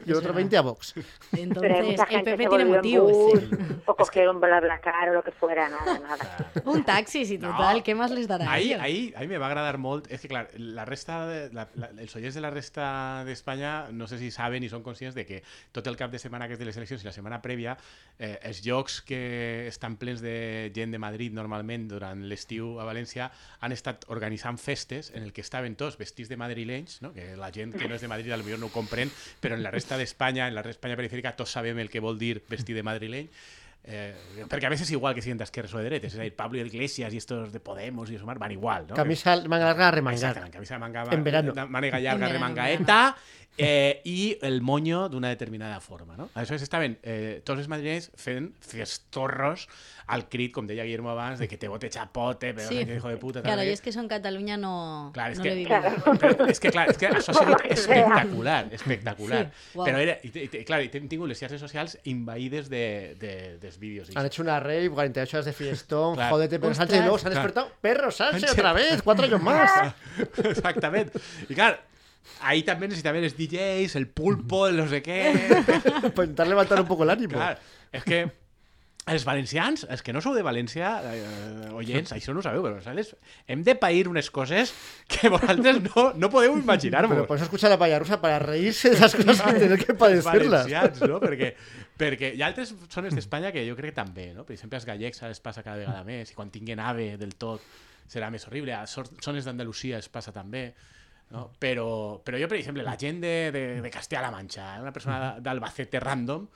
Y el otro 20 a Vox. Pero Entonces, el PP tiene motivos. bus, sí. o cogieron BlaBlaCar o lo que fuera, nada, nada. Un taxi, No. total, ¿qué más les dará? a Ahí, ahí, ahí me va agradar molt. És que, clar, la resta de, la, la, els oients de la resta d'Espanya no sé si saben i són conscients de que tot el cap de setmana que és de les eleccions i la setmana prèvia, eh, els llocs que estan plens de gent de Madrid normalment durant l'estiu a València han estat organitzant festes en el que estaven tots vestits de madrilenys, no? que la gent que no és de Madrid potser no ho comprèn, però en la resta d'Espanya, en la Espanya perifèrica, tots sabem el que vol dir vestir de madrileny. Eh, perquè a veces igual que siguin d'esquerres o de dretes, és a dir, Pablo Iglesias i estos de Podemos i Sumar van igual, no? Camisa manga larga remangada. Exactament, camisa de manga, En verano. de En verano, remangaeta, eh, i el moño d'una determinada forma, no? Aleshores estaven eh, tots els madrilenys fent festorros al crit, com deia Guillermo abans, de que te bote chapote, pero Sí. hijo de puta... tal, Claro, y què. es que eso en Cataluña no, Clar, és no que, lo vivido. *laughs* però és que, clar, és que això ha sigut espectacular, espectacular. Sí, guau. Però era, i, i, i, clar, i hem tingut les xarxes socials invaïdes de, de, dels vídeos. Han hecho una rave, 48 horas de fiestón, Claro. jodete, Pedro. Sánchez, y luego se han Claro. despertado. ¡Perro Sánchez otra vez! ¡Cuatro años más! *laughs* Exactament. I clar, ahí també necessitaven els DJs, el pulpo, el no sé què... *laughs* Para intentar levantar un poco el ánimo. Clar, és que els valencians, els que no sou de València, eh, oients, això no ho sabeu, però saps? hem de pair unes coses que vosaltres no, no podeu imaginar-vos. por eso escucha la palla rusa para reírse de esas cosas y tener que padecerlas. valencians, no? Perquè, perquè hi ha altres zones d'Espanya que jo crec que també, no? Per exemple, als gallecs els passa cada vegada més, i quan tinguin ave del tot serà més horrible. A zones d'Andalusia es passa també. No? Però, però jo, per exemple, la gent de, de, de Castella-La Manxa, una persona d'Albacete random,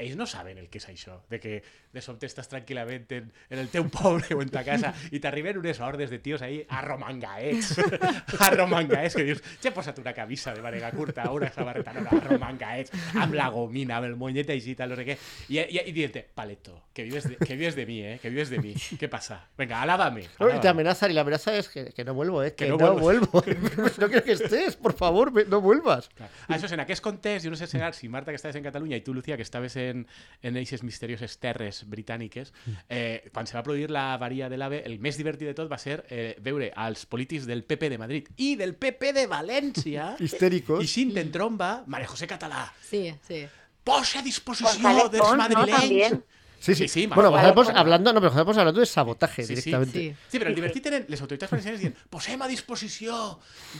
ells no saben el que és això, de que de sobte estàs tranquil·lament en, en el teu poble o en ta casa i t'arriben unes hordes de tios ahí arromangaets, *laughs* arromangaets, que dius, ja posa't una camisa de màniga curta una samarreta nova, arromangaets, amb la gomina, amb el moñet així, tal, no sé què, i, i, i dient paleto, que vives, de, que vives de mi, eh, que vives de mi, què passa? Venga, alábame. No, te amenazan y la amenaza es que, que no vuelvo, ¿eh? Que, Que no no, vuelvo. *laughs* no quiero que estés, por favor, no vuelvas. Clar. Ah, això és, en aquest context, jo no sé si, si Marta, que estaves en Catalunya, i tu, Lucía, que estaves en, en, en eixes misterioses terres britàniques, eh, quan se va produir la varia de l'AVE, el més divertit de tot va ser eh, veure als polítics del PP de Madrid i del PP de València *laughs* Histéricos. i Xint en tromba, María José Català, Sí, sí. posa a disposició González dels ¿no? madrilenys... También. Sí, sí. Sí, sí, bueno, vale. Hablando, no, pero hablando de sabotaje Sí, directamente. Sí. Sí, però el divertit eren les autoritats valencianes dient posem a disposició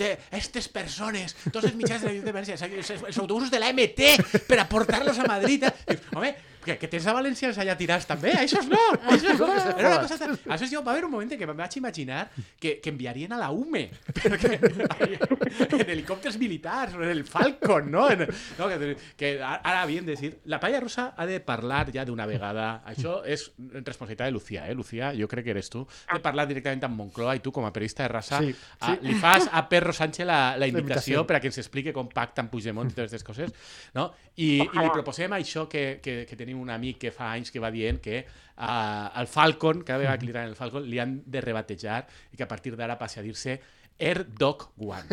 d'estes persones tots els mitjans de la de València, els, autobusos de la MT per a portar-los a Madrid. Dius, home, que, que tens a valencians allà tirats també? Això no! Això no! Era una cosa tan... Aleshores jo va haver un moment en què em vaig imaginar que, que enviarien a la UME perquè, *laughs* en helicòpters militars o en el Falcon, no? En, no que, que ara havien de dir... La palla russa ha de parlar ja d'una vegada. Això és responsabilitat de Lucía, eh? Lucía, jo crec que eres tu. De parlar directament amb Moncloa i tu, com a periodista de raça, Sí, a, sí. li fas a Perro Sánchez la, la invitació. per a que ens explique com pacten Puigdemont i totes aquestes coses, no? I, i li Ojalà. proposem això que, que, que tenim un amic que fa anys que va dient que uh, al Falcon, cada vegada que li el Falcon, li han de rebatejar i que a partir d'ara passi a dir-se Air Dog One.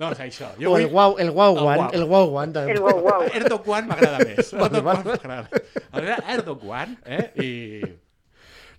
No, *laughs* no és això. Jo O el vull... guau, el El one, el guau one també. El wow, wow. Air Dog One m'agrada *laughs* més. Air Dog vale. One m'agrada més. Aleshores, Air Dog One, eh? I...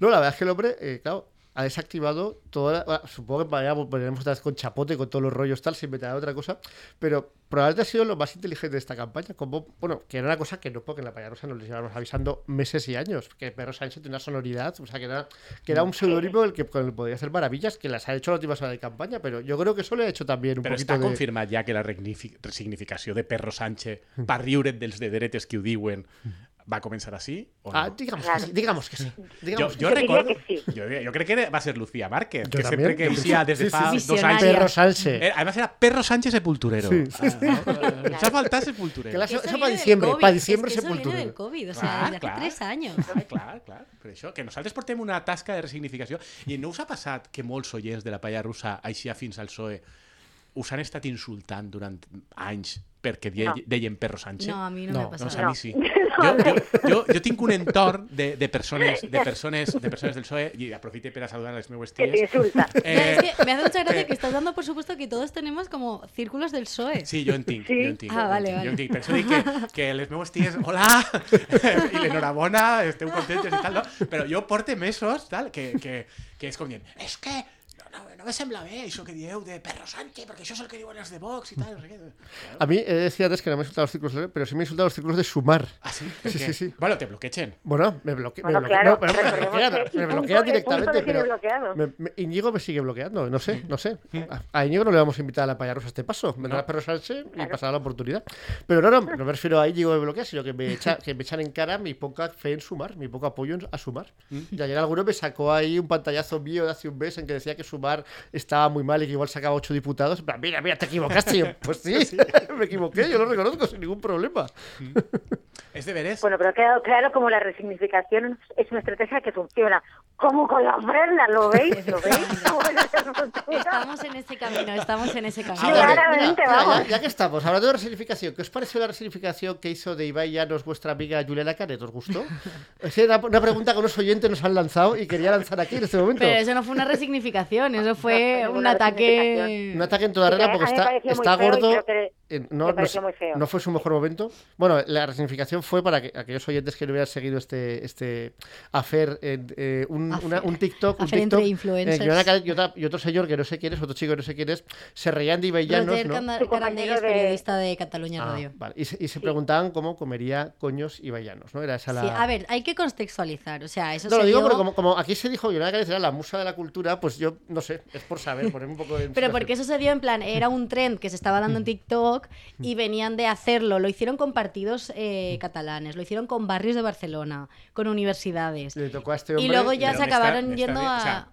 No, la verdad es que el hombre, eh, claro, ha desactivado toda la- bueno, supongo que mañana volveremos otra vez con chapote, con todos los rollos tal, sin meter otra cosa, pero probablemente ha sido lo más inteligente de esta campaña, como, bueno, que era una cosa que no, porque en la Payarosa nos les llevamos avisando meses y años, que Perro Sánchez tiene una sonoridad, o sea, que era, que era un pseudónimo el que con el podía hacer maravillas, que las ha hecho la última semana de campaña, pero yo creo que eso le ha hecho también un Però poquito està de... confirmat ja que la regnifi- resignificació de Perro Sánchez per riure't dels de dretes que ho va començar així o no? Ah, digamos que Claro. sí, digamos que sí. Digamos que jo Yo recordo... que sí. Jo, jo crec que va ser Lucía Márquez, Yo que también, sempre que yo eixia pensé- des de sí, fa sí, dos. Visionaria. Perro Sánchez. Eh, además era Perro Sánchez Sepulturero. Sí, sí, sí. Ens ha faltat *laughs* Sepulturero. Que la- Eso Eso para diciembre, COVID, para diciembre es que eso viene Sepulturero. del COVID, o sea, Clar, desde clar. hace tres años. Clar, clar, clar. Per això, que nosaltres portem una tasca de resignificació i no us ha passat que molts oients de la palla russa, així a fins al PSOE, us han estat insultant durant anys perquè die, No. deien Perro Sánchez? No, a mí no, No, me ha Doncs a No. mi sí. Jo, jo, jo, jo tinc un entorn de, de, persones, de, *laughs* persones, de persones del PSOE i aprofite per a saludar les meues Que te ties. insulta. *laughs* Eh, Es que me hace mucha gracia que estás dando por supuesto que todos tenemos como círculos del PSOE. Sí, jo en tinc, Sí? jo en tinc. Ah, vale, vale. Jo en tinc. Per això dic que, que les meues ties, hola, *laughs* i l'enhorabona, esteu contentes i tal, no? Però jo porte mesos, tal, que, que, que és com dient, és que no, no, me sembla bé això que dieu de Perro Sánchez, perquè això és el que diuen els de Vox i tal, què. A mí he decía antes que no me he insultado los círculos, de- pero sí me insultado los círculos de sumar. Ah, sí? Sí, sí, sí. Bueno, te bloquegen. Bueno, me bloquea. Bueno, me bloquea, claro, no, pero me bloquean, que me bloquean directamente. Pero me- me- Íñigo me sigue bloqueando, no sé, no sé. A, a Íñigo no le vamos a invitar a la payarosa a este paso. Vendrá No. Perro Sánchez y Claro. pasará la oportunidad. Pero no, no, no me refiero a Íñigo me bloquea, sino que me, echa- que me echan en cara mi poca fe en sumar, mi poco apoyo en- a sumar. Y ayer alguno me sacó ahí un pantallazo mío de hace un mes en que decía que sumar estaba muy mal y que igual sacaba ocho diputados. En plan, Mira, mira, te equivocaste. Yo, pues sí, *laughs* *laughs* me equivoqué, yo lo reconozco sin ningún problema. És de veres? Bueno, pero ha quedado claro como la resignificación es una estrategia que funciona. Como con la Ferna, ¿lo veis? ¿Lo veis? *laughs* Estamos en ese camino, estamos en ese Sí, camino. mira, Claramente, mira, vamos. ya, ya que estamos, hablando de resignificación, ¿qué os pareció la resignificación que hizo de Ibai Llanos vuestra amiga Juliana Canet? ¿Os gustó? Es una, una pregunta que unos oyentes nos han lanzado y quería lanzar aquí en este momento. Pero eso no fue una resignificación, eso No fue un ataque. Un ataque en toda Sí, regla porque está, está gordo. que eh, no, no no fue su mejor momento. Bueno, la resignificación fue para que, aquellos oyentes que no hubieran seguido este, este en, eh, un, una- un TikTok, un Afer entre TikTok, influencers. eh, y, otra- y otro señor que no sé quién es, otro chico que no sé quién es, se reían de Ibai Llanos, Roger es de- periodista de Cataluña Ah, Radio. vale. Y se, y se preguntaban cómo comería coños y vallanos, ¿no? Era esa la... Sí, a ver, hay que contextualizar, o sea, eso No, lo se digo dio- porque como, como aquí se dijo Canet era la musa de la cultura, pues yo no sé, es por saber, ponerme un poco en Pero porque eso se dio en plan, era un trend que se estaba dando en TikTok y venían de hacerlo. Lo hicieron con partidos eh, catalanes, lo hicieron con barrios de Barcelona, con universidades. Le tocó a este Y hombre... luego ya se acabaron yendo a- O sea,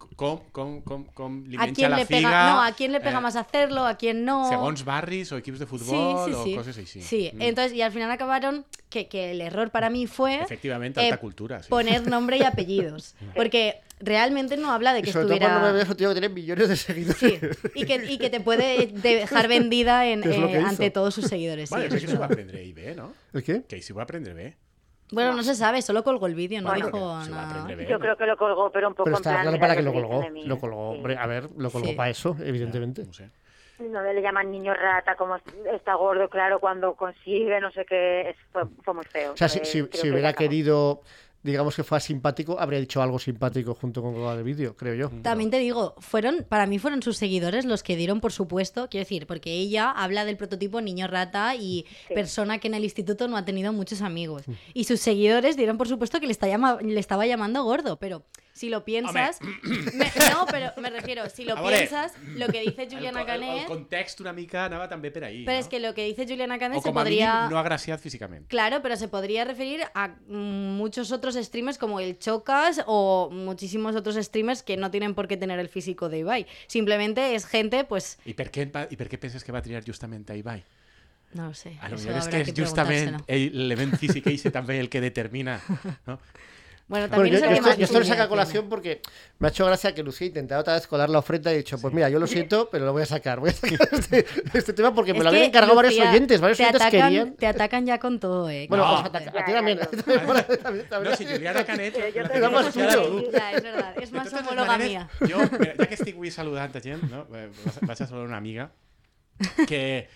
li ¿A quién le figa... pega? No, a quién le pega eh, más hacerlo, a quién no. Segons barris o equips de Sí, futbol sí, o sí. coses així. Sí, Mm. entonces, y al final acabaron que, que el error para mí fue Efectivamente, eh, alta cultura. Sí. poner nombre y apellidos. *laughs* Porque realmente no habla de Y que sobre todo cuando me estuviera. ves un tío que tiene millones de seguidores. Sí, y que, y que te puede dejar *laughs* vendida en, ¿Qué es lo eh, ante todos sus seguidores. sí, eso es crec que va aprendre ell bé, no? ¿El qué? Que s'ho va aprendre bé. Bueno, no se sabe, solo colgó el vídeo, no Bueno, dijo se va a nada. aprender bé. Yo creo que lo colgó, pero un poco Pero en está plan, claro para que lo "Reíste colgó. de mí". Lo colgó, Sí. hombre, a ver, lo colgó Sí. para eso, evidentemente. No sé. no le llaman niño rata, como está gordo, claro, cuando consigue, no sé qué, es- fue, fue muy feo. O sea, si, si- si hubiera querido, digamos que fuera simpático, habría dicho algo simpático junto con el vídeo, creo yo. También te digo, fueron, para mí fueron sus seguidores los que dieron, por supuesto, quiero decir, porque ella habla del prototipo niño rata y Sí. persona que en el instituto no ha tenido muchos amigos. Mm. Y sus seguidores dieron, por supuesto, que le, está llama- le estaba llamando gordo, pero si lo piensas... *coughs* me- no, pero me refiero, si lo A veure, piensas, lo que dice El, Juliana co- el, el Canet... context una mica anava també per ahí. Pero no? es que lo que dice Juliana Canet o se a podría... mínim no agraciat físicament. Claro, pero se podría referir a muchos otros streamers como el Chocas o muchísimos otros streamers que no tienen por qué tener el físico de Ibai. Simplemente es gente, pues, I per què, va- i per què penses que va triar justament a Ibai? no lo sé. A lo millor és que és justament l'element físic ese també el que determina. No? *laughs* Bueno, Bueno, también yo, yo yo esto lo a visibilidad colación porque me ha hecho gracia que Lucía intentaba otra vez colar la ofrenda y he dicho, pues mira, yo lo siento, pero lo voy a sacar. Voy a sacar *laughs* este, este tema porque me Es lo habían encargado varios Lucía, oyentes. Varios te oyentes atacan, querían. Te atacan ya con todo, ¿eh? Bueno, No. pues ataca- a ti Ya, también. ya, *laughs* También- también- No, si Juliana Canet... Yo a. Ya, es verdad. Es más homóloga mía. Mira, ja que estic avui saludant a gent, no? eh, vaig a saludar una amiga que,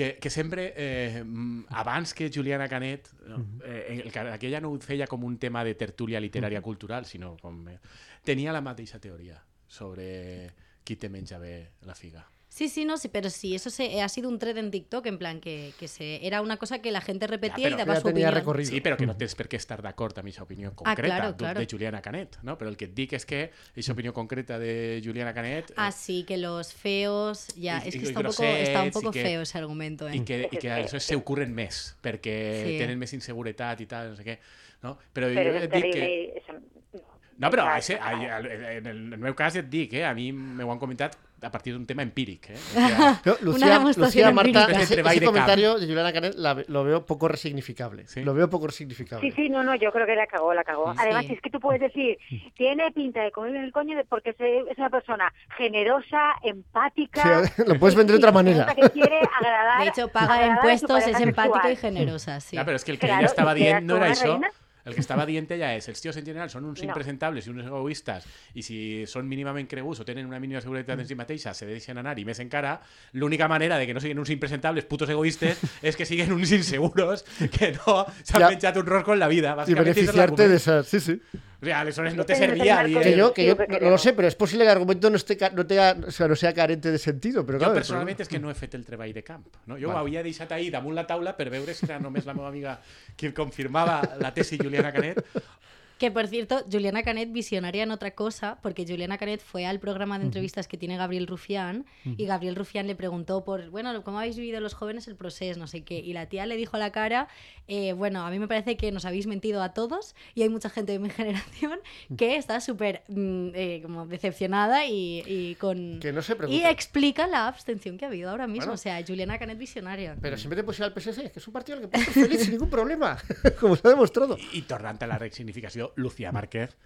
que, que sempre, eh, mm, abans que Juliana Canet, no, eh, el, que aquella no ho feia com un tema de tertúlia literària cultural, sinó com... Eh, tenia la mateixa teoria sobre qui te menja bé la figa. Sí, sí, no, sí, pero sí, eso se, ha sido un thread en TikTok, en plan que, que se, era una cosa que la gente repetía pero y daba Ya su tenía opinión. recorrido. Sí, però que no tens per què estar d'acord amb aquesta opinió Ah, concreta claro, de- claro. de Juliana Canet, no? Però el que et dic és que aquesta opinió concreta de Juliana Canet... eh, Ah, sí, que los feos, ya, Y- es y que está un poco, grossets, está un y poco que- feo ese argumento, ¿eh? i que, i que això se ocorren més, perquè Sí. tenen més inseguretat i tal, no sé què. No? Però, Pero jo es et dic que... y eso- No, però ese, clar. en el, en el meu cas et dic, eh? a mi m'ho han comentat a partir d'un tema empíric. Eh? *laughs* Una Lucía, Lucía Marta, ese, ese de comentario de Juliana Canet la- lo veo poco resignificable. Sí. Lo veo poco resignificable. Sí, sí, no, no, yo creo que la cagó, la cagó. Además, Sí. es que tú puedes decir, tiene pinta de comer el coño de- porque es una persona generosa, empática. Sí, lo puedes vender de otra manera. que quiere agradar, De hecho, paga impuestos, es empática y generosa, sí. Clar, però és que el que Claro, ella dient no era reina. El que estava dient ella és els tios en general són uns No. impresentables i uns egoistes i si són mínimament creguts o tenen una mínima seguretat en si mateixa se deixen anar i més encara l'única manera de que no siguin uns impresentables putos egoistes *laughs* és que siguin uns inseguros que no s'han Ja. menjat un rosco en la vida Y és beneficiarte de esas. Sí, sí. O sea, no te servía Que yo, que yo no, no lo sé, pero es posible que el argumento no esté, no tenga, o sea, no sea carente de sentido. Pero Jo claro, personalment és que no he fet el treball de camp. No? Jo Vale. ho havia deixat ahir damunt la taula per veure si era només la meva amiga qui confirmava la tesi Juliana Canet Que por cierto, Juliana Canet visionaria en otra cosa, porque Juliana Canet fue al programa de entrevistas que tiene Gabriel Rufián y Gabriel Rufián le preguntó por, bueno, ¿cómo habéis vivido los jóvenes el proceso? No sé qué. Y la tía le dijo a la cara, eh, bueno, a mí me parece que nos habéis mentido a todos y hay mucha gente de mi *laughs* generación que está súper mm, eh, como decepcionada y, y con... Que no se y explica la abstención que ha habido ahora mismo. Bueno. O sea, Juliana Canet visionaria. Pero siempre te ir al PSC, que es un partido el que *laughs* puedes feliz sin ningún problema. *laughs* Como se ha demostrado. I, i tornant a la Lucía Márquez,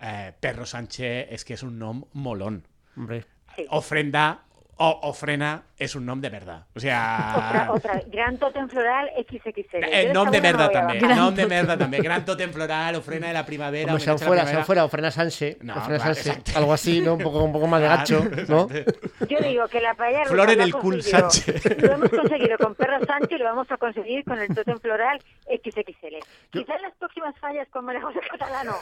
eh, Perro Sánchez és que és un nom molón. Hombre. Ofrenda o ofrena és un nom de verdad. O sea... Otra, otra, gran totem floral XXL. Eh, nom de també, bajar. nom de merda també. Gran totem floral, ofrena de la primavera, Hombre, sean fuera, sean fuera, ofrena Sánchez. No, ofrena claro, algo así, ¿no? Un poco, un poco más de gacho, ¿no? Yo digo que la paella Flor en el cul conseguido- Sánchez. Lo hemos conseguido con Perro Sánchez y lo vamos a conseguir con el totem floral XXL. Quizás en las próximas fallas con María José Catalano.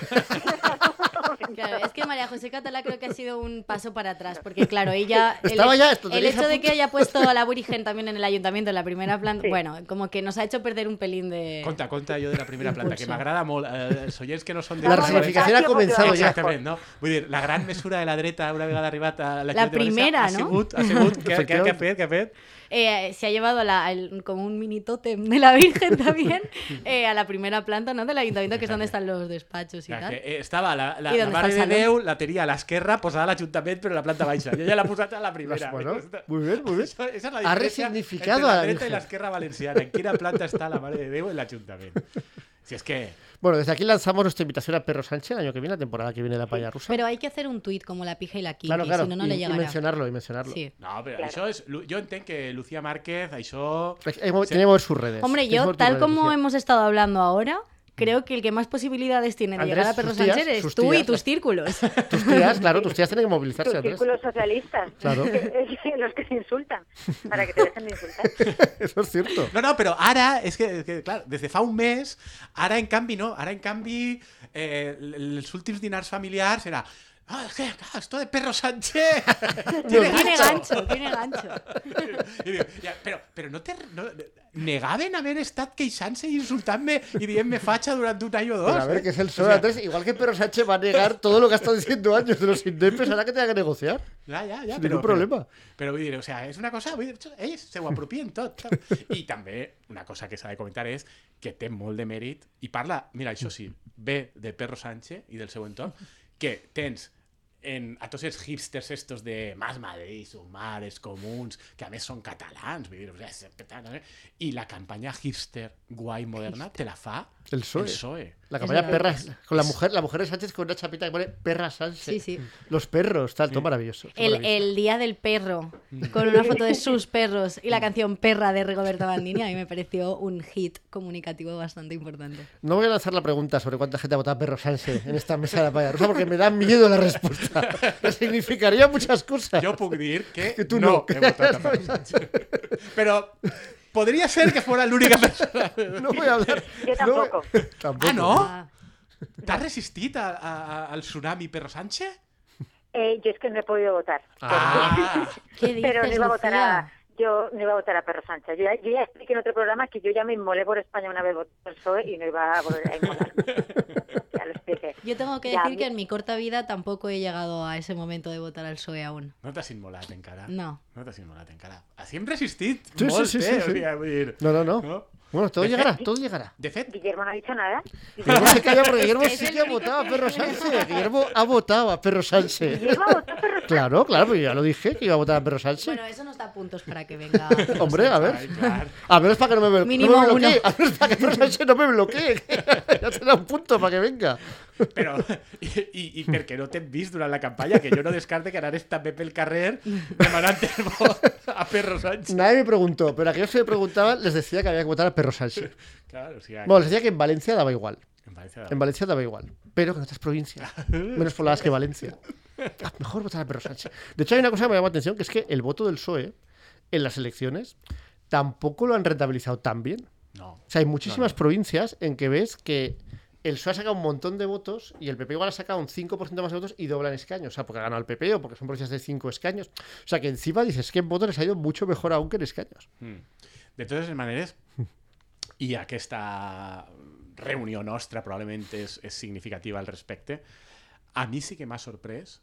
Claro, es que María José Catalá creo que ha sido un paso para atrás, porque claro, ella... el- Estaba ya esto, El hecho de que haya puesto a la Aborigen también en el ayuntamiento en la primera planta, Sí. bueno, como que nos ha hecho perder un pelín de... Conta, conta jo de la primera planta, que Impulso. m'agrada molt. Eh, els oients que no són de La Vamos resignificación ha ya. vamos Exactament, no? Vull dir, la gran mesura de la dreta, una vegada arribat a la, La primera, ha no? sigut, ha sigut, què, què, què ha fet, què ha fet? Eh, se ha llevado la- el- como un mini tótem de la Virgen también *laughs* eh, a la primera planta ¿no? del ayuntamiento, que es donde están los despachos y tal. que, eh, estava la, la, la Mare de? Déu, la tenia a l'esquerra, posada a l'Ajuntament, però a la planta baixa. I ella l'ha posat a la primera. Bueno, *laughs* muy bien, muy bien. Esa, es la Ha entre a la la dreta i l'esquerra valenciana. En quina planta està la Mare de Déu en l'Ajuntament? Si és que... Bueno, desde aquí lanzamos nuestra invitación a Perro Sánchez el año que viene, la temporada que viene de la paella rusa. Pero hay que hacer un tuit como la pija y la kinky, claro, claro. si no, no y, le y llegará. mencionarlo, y mencionarlo. Sí. No, però Claro. això és... Jo entenc que Lucía Márquez, que mover sus redes. Hombre, yo, tal redes, como Lucía. hemos estado hablando ahora, creo que el que más posibilidades tiene de Andrés, llegar a Perro tías, Sánchez es tú y tus círculos. Tus tías, claro, tus tías tienen que Tus movilizarse, Andrés. círculos socialistas. Claro. *laughs* los que se insultan. Para que te dejen de insultar. *laughs* Eso es cierto. No, no, però ara, és que, és que clar, des de fa un mes, ara en canvi no, ara en canvi eh, els últims dinars familiars era Ah, es que, claro, esto de perro Sánchez. *laughs* tiene gancho, tiene gancho. *laughs* Però, però no te... No, negaven haver estat queixant-se i insultant-me i dient-me fatxa durant un any o dos. Pero a ver, eh? que es el O sea, Entonces, igual que Pedro Sánchez va a negar todo lo que ha estado diciendo años de los indepes, ahora que tenga que negociar. Ja, ja, ja, Sin però, ningún problema. Però, però vull dir, o sea, és una cosa, vull dir, ells se ho apropien tot. I també una cosa que s'ha de comentar és que té molt de mèrit i parla, mira, això sí, ve de Perro Sánchez i del seu entorn, que tens en, a tots els hipsters estos de Más Madrid, Sumares, Comuns, que a més són catalans, vull dir, o sigui, i la campanya hipster guai moderna te la fa El PSOE. El PSOE. La campaña perras con la mujer, la mujer de Sánchez con una chapita que pone perra Sánchez. Sí, sí. Los perros, tal, todo maravilloso. El, maravilloso. el día del perro, con una foto de *laughs* sus perros y la canción Perra de Rigoberta Bandini, a mí me pareció un hit comunicativo bastante importante. No voy a lanzar la pregunta sobre cuánta gente ha votado a perro Sánchez en esta mesa de la paya rusa porque me da miedo la respuesta. *laughs* Que significaría muchas cosas. Jo puc dir que, Que tu no, no. he votat a Pedro Sánchez. Però podria ser que fora l'única *laughs* persona. No voy a hablar. Yo no voy- tampoco. *laughs* tampoco. Ah, no? Ah, T'has resistit a, a, al tsunami Perro Sánchez? Eh, yo es que no he podido votar. Ah, ¿Qué dices, pero no iba a votar a, yo no iba a votar a Perro Sánchez. Yo ya, yo ya expliqué en otro programa que yo ya me inmolé por España una vez voté por PSOE y no iba a volver a inmolarme. *laughs* ya lo expliqué. Yo tengo que Ya, decir que en mi corta vida tampoco he llegado a ese momento de votar al PSOE aún. no t'has immolat encara. No. No t'has immolat encara. Així hem resistit Sí, sí, molt, sí, sí, eh? sí. O sigui, vull dir... No, no, no. No? Bueno, todo llegará, fet- todo llegará. De fet, Guillermo no ha dicho nada. Guillermo se calla porque Guillermo *laughs* Es sí que ha votado a Perro Sánchez. Guillermo ha votado a Perro Sánchez. Guillermo ha votado a Perro Sánchez. Claro, claro, pues ya lo dije que iba a votar a Perro Sánchez. Bueno, eso nos da puntos para que venga. *laughs* Hombre, a ver. A menos para que no me, no me bloquee. uno. A menos para que Perro Sánchez no me bloquee. *laughs* ya te da un punto para que venga. Però, i, i, i perquè no t'hem vist durant la campanya, que jo no descarte que anares també pel carrer demanant el vot a Perro Sánchez. Nadie me preguntó, pero aquellos que me preguntaban les decía que había que votar a Perro Sánchez. Claro, o sigui, Bueno, les decía que en Valencia daba igual. En Valencia daba igual. Pero que en otras provincias, menos pobladas que Valencia. ah, mejor votar a Perro Sánchez. De hecho, hay una cosa que me llama la atención, que es que el voto del PSOE en las elecciones tampoco lo han rentabilizado tan bien. No. O sea, hay muchísimas provincias en que ves que el PSOE ha sacado un montón de votos y el PP igual ha sacado un 5% más de votos y doblan escaños. O sea, porque ha ganado el PP o porque son provincias de 5 escaños. O sea, que encima dices que en votos les ha ido mucho mejor aún que en escaños. Mm. De totes maneres, i aquesta reunió nostra probablement és, és significativa al respecte, a mi sí que m'ha sorprès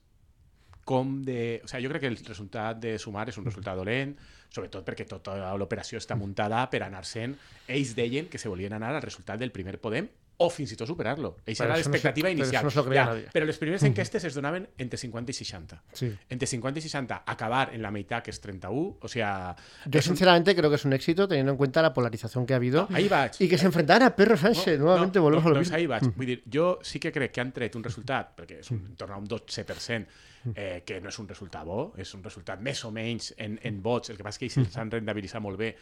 com de... O sigui, jo crec que el resultat de sumar és un resultat dolent, sobretot perquè tota l'operació està muntada per anar-se'n... Ells deien que se volien anar al resultat del primer Podem o fins i tot superar-lo. Eixa Però era no l'expectativa però inicial. això no ja, nadie. però les primeres enquestes es donaven entre 50 i 60. Sí. Entre 50 i 60, acabar en la meitat, que és 31, o sea... Yo és un- sinceramente creo que es un éxito teniendo en cuenta la polarización que ha habido Ahí vaig. y que a Perro Sánchez. Nuevamente volvemos a lo doncs mismo. ahí vaig. Vull dir, jo sí que crec que han tret un resultat, perquè és un, en torn a un 12%, eh, que no és un resultat bo, és un resultat més o menys en, en vots, el que passa és que ells s'han rendibilitzat molt bé.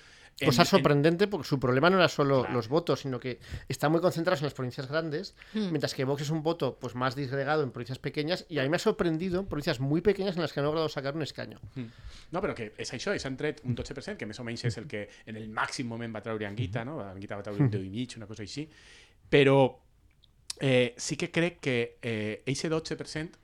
Cosa en- sorprendente porque su problema no era solo Claro. los votos, sino que están muy concentrados en las provincias grandes, Hmm. mientras que Vox es un voto pues más disgregado en provincias pequeñas. Y a mí me ha sorprendido en provincias muy pequeñas en las que han logrado sacar un escaño. No, però que és això, ells han tret un 12%, que més o menys és el que en el màxim moment va treure Anguita, no? Anguita va treure un 10 i mig, una cosa així. Però eh, sí que crec que eh, eixe 12%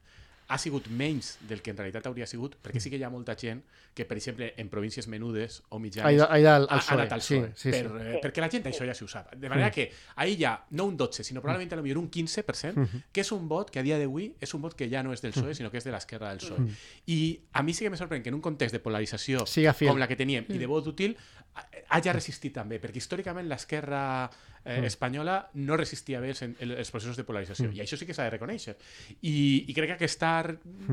ha sigut menys del que en realitat hauria sigut, perquè sí que hi ha molta gent que, per exemple, en províncies menudes o mitjanes, Ha ha ido al, al ha, ha PSOE. anat al Sí, PSOE. sí, per, sí. eh, perquè la gent això ja s'ho sap. De manera que ahir hi ha no un 12, sinó probablement a lo millor un 15%, que és un vot que a dia d'avui és un vot que ja no és del PSOE, sinó que és de l'esquerra del PSOE. I a mi sí que me sorprèn que en un context de polarització com la que teníem i de vot útil ha- hagi resistit també, perquè històricament l'esquerra eh, espanyola no resistia bé els, els processos de polarització, i això sí que s'ha de reconèixer. I, I crec que aquesta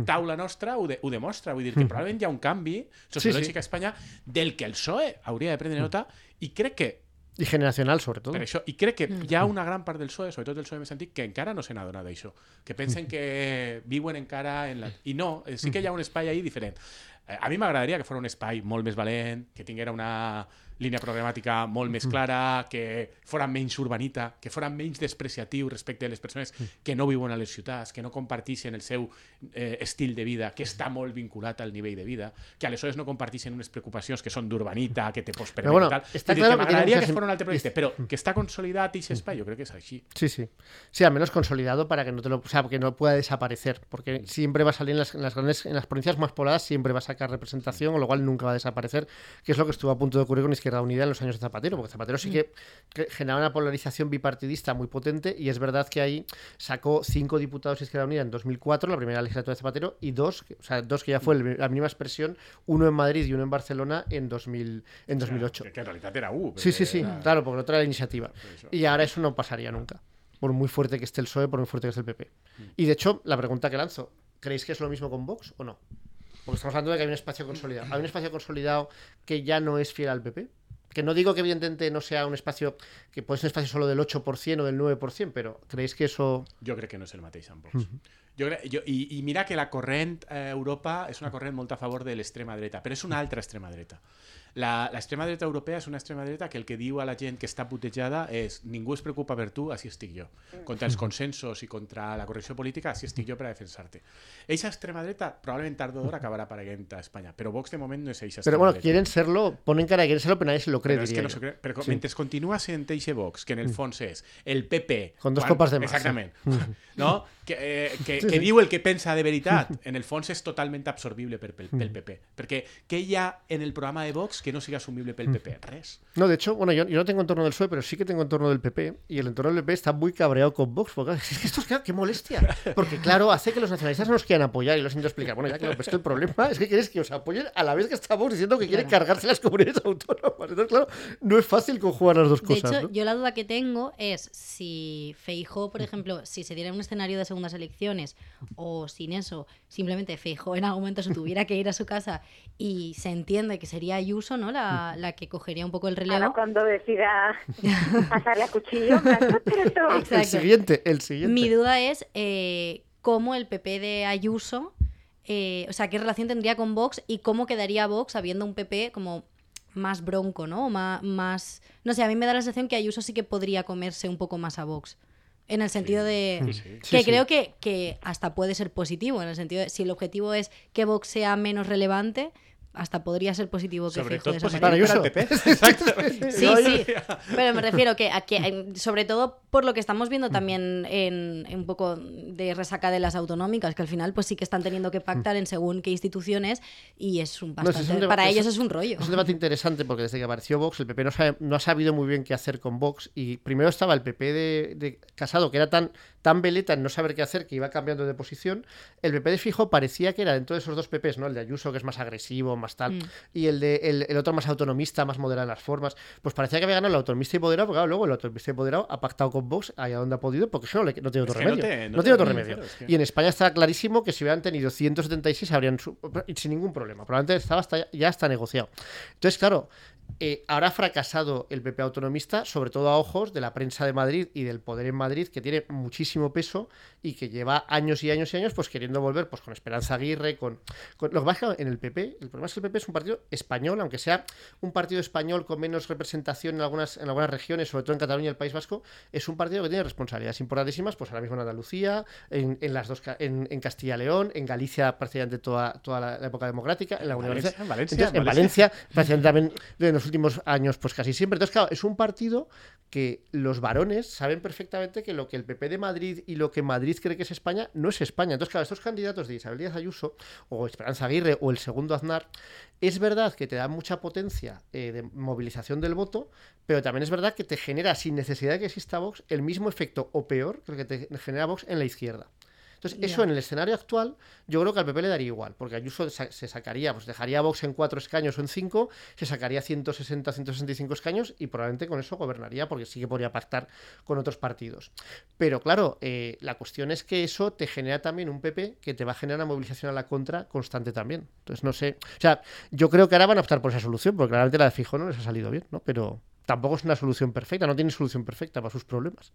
taula nostra ho, de, ho demostra, vull dir que probablement hi ha un canvi sociològic sí. a Espanya del que el PSOE hauria de prendre nota i crec que Y generacional, sobre todo. per això, i crec que hi ha una gran part del PSOE, sobretot del PSOE més antic, que encara no se n'ha donat d'això. Que pensen que viuen encara en la... I no, eh, sí que hi ha un espai ahí diferent. Eh, a mi m'agradaria que fos un espai molt més valent, que tinguera una línia programàtica molt més clara, que fora menys urbanita, que fora menys despreciatiu respecte a les persones que no viuen a les ciutats, que no comparteixen el seu eh, estil de vida, que està molt vinculat al nivell de vida, que aleshores no comparteixen unes preocupacions que són d'urbanita, que te pots permetre bueno, tal. està que que m'agradaria que muchas fos un altre projecte, però que està consolidat i espai, jo crec que és així. Sí, sí. Sí, al menos consolidado para que no te lo, o sea, que no pueda desaparecer, porque siempre va a salir en las, en las grandes, en las provincias más pobladas siempre va a sacar representación, con lo cual nunca va a desaparecer, que es lo que estuvo a punto de ocurrir con Izquierda Unida en los años de Zapatero, porque Zapatero sí que, que generaba una polarización bipartidista muy potente y es verdad que ahí sacó cinco diputados de Izquierda Unida en 2004, la primera legislatura de Zapatero, y dos, o sea, dos que ya fue el- la mínima expresión, uno en Madrid y uno en Barcelona en 2000, en 2008. Que, que en realitat era U. Sí, sí, sí, era- claro, porque otra era la iniciativa. Y ahora eso no pasaría nunca. Por muy fuerte que esté el PSOE, por muy fuerte que esté el PP. Y de hecho, la pregunta que lanzo, ¿creéis que es lo mismo con Vox o no? Porque estamos hablando de que hay un espacio consolidado. ¿Hay un espacio consolidado que ya no es fiel al PP? Que no digo que evidentemente no sea un espacio, que puede ser un espacio solo del 8% o del 9%, pero ¿creéis que eso... Jo crec que no és el mateix amb Vox. Jo crec, jo, i, I mira que la corrent eh, Europa és una corrent molt a favor de l'extrema dreta, però és una altra extrema dreta. La- L'extrema dreta europea és una extrema dreta que el que diu a la gent que està putejada és ningú es preocupa per tu, així estic jo. Contra els consensos i contra la correcció política, així estic jo per a defensar-te. Eixa extrema dreta probablement tard o d'hora acabarà apareguent a Espanya, però Vox de moment no és eixa Pero extrema bueno, dreta. quieren serlo, ponen cara de quieren serlo, pero nadie se lo cree, Però és diría que no yo. se cree. Però Sí. mentre continua sent eixe Vox, que en el fons és el PP... Con dos copas de más, Exactament. *laughs* No? Que, eh, que, que diu el que pensa de veritat, *laughs* en el fons és totalment absorbible per, pel, pel PP. Perquè què hi ha en el programa de Vox que no sigui assumible pel PP? Res. No, de hecho, bueno, yo, yo no tengo entorno del PSOE, pero sí que tengo entorno del PP. Y el entorno del PP está muy cabreado con Vox. Porque *laughs* es que esto es que, qué molestia. Porque, claro, hace que los nacionalistas no nos quieran apoyar. Y lo siento explicar. Bueno, ya claro, pues que el problema es que quieres que os apoyen a la vez que está Vox diciendo que quiere cargarse las comunidades autónomas. Entonces, claro, no es fácil conjugar las dos De cosas. hecho, ¿no? yo la duda que tengo es si Feijó, por ejemplo, si se diera un escenario de segundas elecciones o sin eso, simplemente Feijó en algún momento se tuviera que ir a su casa y se entiende que sería Ayuso, ¿no? La, la que cogería un poco el Ahora relevo. cuando decida pasarle a cuchillo. El siguiente, el siguiente. Mi duda es eh, cómo el PP de Ayuso, eh, o sea, qué relación tendría con Vox y cómo quedaría Vox habiendo un PP como más bronco, ¿no? O más, no sé, a mí me da la sensación que Ayuso sí que podría comerse un poco más a Vox. En el sentido de sí, sí. que Sí, sí. creo que, que hasta puede ser positivo, en el sentido de si el objetivo es que Vox sea menos relevante, hasta podría ser positivo que Sobre Feijóo tot desaparezca. Para Ayuso. PP. *laughs* Sí, sí, pero me refiero que, a que eh, sobre todo por lo que estamos viendo también en, en un poco de resaca de las autonómicas, que al final pues sí que están teniendo que pactar en según qué instituciones y es un No, ese es bastante, un para ellos es un rollo. Es un debate interesante porque desde que apareció Vox, el PP no, sabe- no ha sabido muy bien qué hacer con Vox. Y primero estaba el PP de, de Casado, que era tan, tan veleta en no saber qué hacer que iba cambiando de posición. El PP de Fijo parecía que era dentro de esos dos PPs, ¿no? El de Ayuso, que es más agresivo, más tal, Mm. y el de el, el otro más autonomista, más moderado en las formas. Pues parecía que había ganado el autonomista y moderado, porque claro, luego el autonomista y moderado ha pactado con Vox allá donde ha podido, porque si no, le- no tiene otro Es que no remedio. te- no no tiene otro remedio. claro, es que- Y en España está clarísimo que si hubieran tenido 176 habrían su- sin ningún problema. Probablemente estaba hasta, ya está negociado. Entonces, claro, eh, habrá fracasado el PP autonomista, sobre todo a ojos de la prensa de Madrid y del poder en Madrid, que tiene muchísimo peso y que lleva años y años y años pues queriendo volver pues con Esperanza Aguirre, con, con- lo que pasa en el PP, el problema es que el PP es un partido español, aunque sea un partido español con menos representación en algunas, en algunas regiones, sobre todo en Cataluña y el País Vasco, es un partido que tiene responsabilidades importantísimas, pues ahora mismo en Andalucía, en, en las dos en, en Castilla y León, en Galicia prácticamente toda, toda la, la época democrática, en la Unión Valencia. Valencia, Entonces, en Valencia. Valencia, prácticamente también en los últimos años, pues casi siempre. Entonces, claro, es un partido que los varones saben perfectamente que lo que el PP de Madrid y lo que Madrid cree que es España no es España. Entonces, claro, estos candidatos de Isabel Díaz Ayuso o Esperanza Aguirre o el segundo Aznar, es verdad que te da mucha potencia eh, de movilización del voto, pero también es verdad que te genera, sin necesidad de que exista Vox, el mismo efecto o peor que el que te genera Vox en la izquierda. Entonces, eso en el escenario actual, yo creo que al PP le daría igual, porque Ayuso se sacaría, pues dejaría a Vox en cuatro escaños o en cinco, se sacaría 160, 165 escaños y probablemente con eso gobernaría, porque sí que podría pactar con otros partidos. Pero claro, eh, la cuestión es que eso te genera también un PP que te va a generar una movilización a la contra constante también. Entonces, no sé. O sea, yo creo que ahora van a optar por esa solución, porque claramente la de Fijo no les ha salido bien, ¿no? Pero, tampoco es una solución perfecta, no tiene solución perfecta para sus problemas.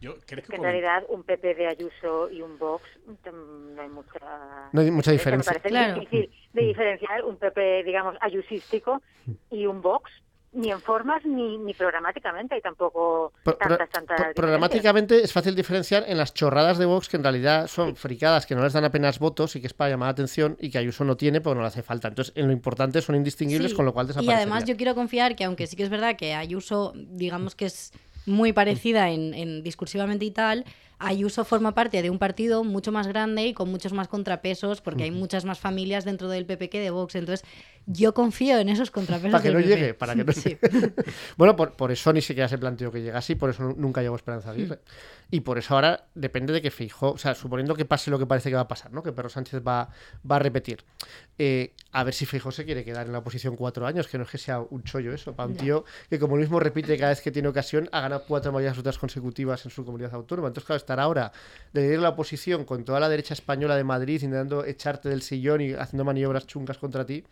Yo creo que en con- realidad un PP de Ayuso y un Vox mm, no hay mucha, No hay mucha Me diferencia. parece Claro. difícil de diferenciar un PP, digamos, ayusístico y un Vox, ni en formas ni, ni programáticamente. Hay tampoco Pro- tantas, tantas pro- diferencias. programáticamente es fácil diferenciar en las chorradas de Vox que en realidad son fricadas que no les dan apenas votos y que es para llamar la atención y que Ayuso no tiene porque no le hace falta. Entonces, en lo importante son indistinguibles, Sí, con lo cual Y desaparece. además yo quiero confiar que aunque sí que es verdad que Ayuso, digamos que es muy parecida en, en discursivamente y tal, Ayuso forma parte de un partido mucho más grande y con muchos más contrapesos, porque hay muchas más familias dentro del PP que de Vox. Entonces, yo confío en esos contrapesos. Para que del no PP. llegue, para que no Sí. *laughs* Bueno, por, por eso ni siquiera se planteó que llegase y por eso nu- nunca llegó Esperanza Aguirre. Y por eso ahora depende de que Fijo, o sea, suponiendo que pase lo que parece que va a pasar, ¿no? Que Pedro Sánchez va, va a repetir. Eh, a ver si Fijo se quiere quedar en la oposición cuatro años, que no es que sea un chollo eso, para un Ya. tío que como mismo repite cada vez que tiene ocasión, ha ganado cuatro mayorías consecutivas en su comunidad autónoma. Entonces, claro, estar ahora de ir a la oposición con toda la derecha española de Madrid intentando echarte del sillón y haciendo maniobras chungas contra ti,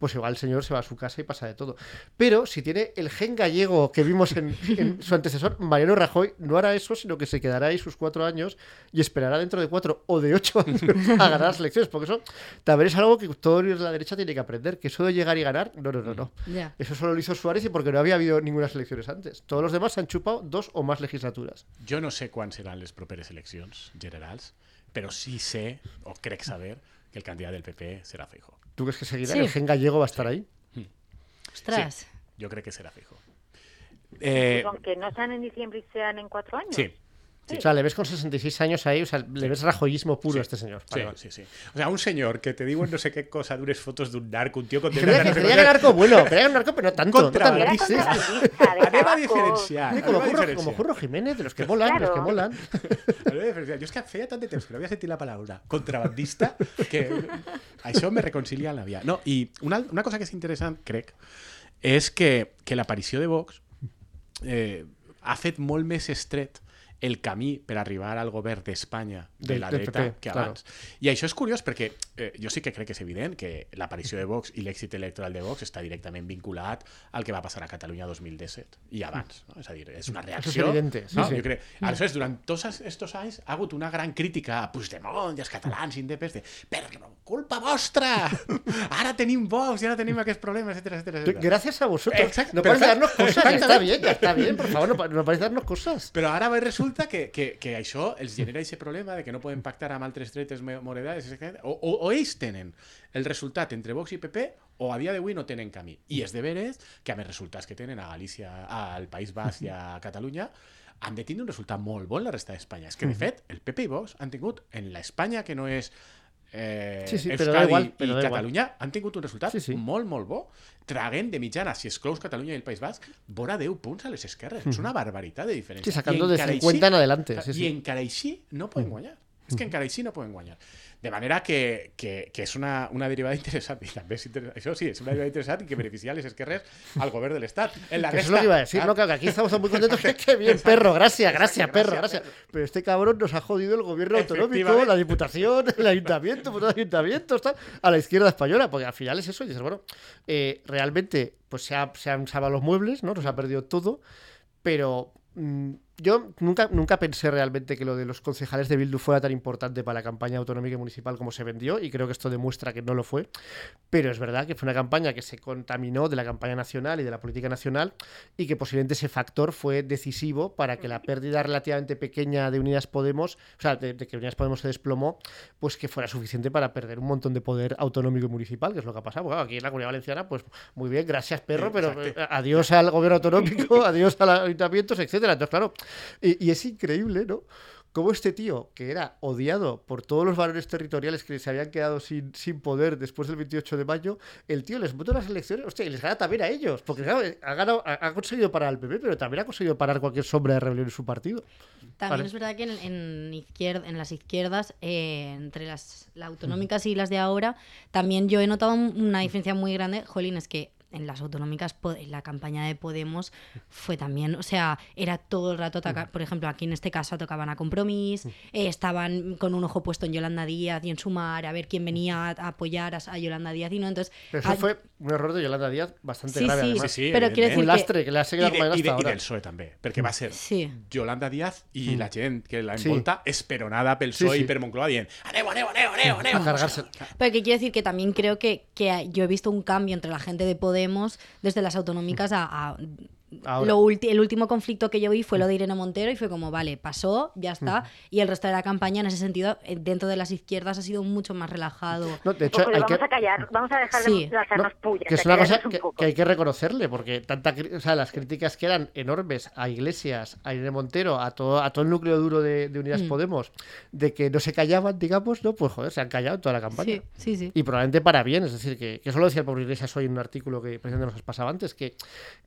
pues igual el señor se va a su casa y pasa de todo. Pero si tiene el gen gallego que vimos en, en su antecesor, *laughs* Mariano Rajoy, no hará eso, sino que se quedará ahí sus cuatro años y esperará dentro de cuatro o de ocho años *laughs* a ganar las elecciones. Porque eso también es algo que todo la derecha tiene que aprender, que eso de llegar y ganar, no, no, no, no. Eso solo lo hizo Suárez y porque no había habido ninguna elecciones antes. Todos los demás se han chupado dos o más legislaturas. Jo no sé quan seran les properes eleccions generals, però sí sé, o crec saber, que el candidat del PP serà Feijó. ¿Tú crees que seguirá? Sí. ¿El gen gallego va a estar ahí? Ostras. Jo crec que serà Feijó. Eh, aunque no sean en diciembre y sean en cuatro años. sí, O sea, le ves con 66 años ahí, o sea, le ves rajoyismo puro a este señor. Sí, Vale, sí, sí. O sea, un señor que te digo no sé qué cosa de unas fotos de un narco, un tío con Creía que, que narco bueno, creía que narco, pero no tanto. No Contra-. Era Sí, Anem a diferenciar. Como, a Curro, diferenciar. como Curro Jiménez, de los que molan, de los que Claro. molan. A. Jo és que feia tant de temps que no havia sentit la paraula contrabandista que això me reconcilia en la via. No, i una, una cosa que és interessant, crec, és que, que l'aparició de Vox eh, ha fet molt més estret el camí per arribar al govern d'Espanya de la dreta PP, que claro. abans. I això és curiós perquè eh, jo sí que crec que és evident que l'aparició de Vox i l'èxit electoral de Vox està directament vinculat al que va passar a Catalunya 2017 i abans. No? És a dir, és una reacció... evidente, sí, no? sí. Jo crec, aleshores, durant tots estos anys ha hagut una gran crítica a Puigdemont i als catalans indepes de no, culpa vostra! Ara tenim Vox i ara tenim aquests problemes, etcétera, etcétera. Gracias a. Exacto, no perfecto. darnos cosas, ya está bien, ya está bien, por favor, no, no parece darnos cosas. Però ara ve resulta que, que, que això els genera aquest problema de que no poden pactar amb altres dretes moredades, o, o, o ells tenen el resultat entre Vox i PP o a dia d'avui no tenen camí. I és de veres que amb els resultats que tenen a Galícia, al País Basc i a *laughs* Catalunya, han de tindre un resultat molt bon la resta d'Espanya. És que, de fet, el PP i Vox han tingut en l'Espanya que no és eh, Sí, sí, però Euskadi igual, però i da igual. Catalunya han tingut un resultat Sí, sí. molt, molt bo. Traguent de mitjana, si exclous Catalunya i el País Basc, vora 10 punts a les esquerres. És una barbaritat de diferència. Sí, sacando I de encara 50 en adelante, sí, sí. I encara així no poden guanyar. És que encara així no poden guanyar. De manera que, que, que és una, una derivada *laughs* interessant. I també és interessant. Això sí, és una derivada interessant i que beneficia les esquerres al govern de l'Estat. En la eso es resta, lo que iba a decir, clar, ¿no? Claro, que aquí estamos muy contentos. *laughs* que ¡Qué bien, perro! Gracias, gracias, perro, gracias. Pero este cabrón nos ha jodido el gobierno autonómico, la diputación, el ayuntamiento, pues, los ayuntamientos, tal, a la izquierda española, porque al final es eso. Y dices, bueno, eh, realmente pues se, ha- se han salvado los muebles, ¿no? Nos ha perdido todo, pero mm, yo nunca, nunca pensé realmente que lo de los concejales de Bildu fuera tan importante para la campaña autonómica y municipal como se vendió, y creo que esto demuestra que no lo fue. Pero es verdad que fue una campaña que se contaminó de la campaña nacional y de la política nacional, y que posiblemente ese factor fue decisivo para que la pérdida relativamente pequeña de Unidas Podemos, o sea, de, de que Unidas Podemos se desplomó, pues que fuera suficiente para perder un montón de poder autonómico y municipal, que es lo que ha pasado. Bueno, aquí en la Comunidad Valenciana, pues muy bien, gracias perro, pero eh, adiós al gobierno autonómico, *laughs* adiós a los ayuntamientos, etcétera. Entonces, claro, y, y es increíble, ¿no? Cómo este tío, que era odiado por todos los valores territoriales que se habían quedado sin, sin poder después del 28 de mayo, el tío les votó las elecciones, hostia, y les gana también a ellos, porque claro, ha, ganado, ha, ha conseguido parar al PP, pero también ha conseguido parar cualquier sombra de rebelión en su partido. También Vale. es verdad que en, en, las izquierdas, eh, entre las, las autonómicas y las de ahora, también yo he notado un- una diferencia muy grande. Jolín, es que en las autonómicas, en la campaña de Podemos fue también, o sea, era todo el rato, atacar, por ejemplo, aquí en este caso tocaban a Compromís, eh, estaban con un ojo puesto en Yolanda Díaz y en Sumar, a ver quién venía a, a apoyar a, a Yolanda Díaz y no, entonces... Pero eso a- fue un error de Yolanda Díaz bastante Sí, grave, sí, además. Sí, sí, pero quiero decir Un que... lastre que le ha seguido de, i, de, hasta I ahora. del PSOE també, perquè va ser Sí. Yolanda Díaz i la gent que la Sí. envolta esperonada pel PSOE sí. i per Moncloa dient aneu, aneu, aneu, aneu, aneu. A cargarse. Pero que quiero decir que también creo que, que yo he visto un cambio entre la gente de Podemos desde las autonómicas a... a- Ahora. lo el último conflicto que yo vi fue lo de Irene Montero y fue como, vale, pasó, ya está. Y el resto de la campaña, en ese sentido, eh, dentro de las izquierdas ha sido mucho más relajado. No, de hecho, Ojo, le hay vamos que... a callar, vamos a dejar Sí. de hacernos No, pullas. que es una cosa un que, hay que reconocerle, porque tanta, o sea, las críticas que eran enormes a Iglesias, a Irene Montero, a todo, a todo el núcleo duro de, de Unidas Mm. Podemos, de que no se callaban, digamos, no, pues joder, se han callado en toda la campaña. Sí, sí, sí. Y probablemente para bien, es decir, que, que eso lo decía el pobre Iglesias hoy en un artículo que precisamente nos has pasado antes, que,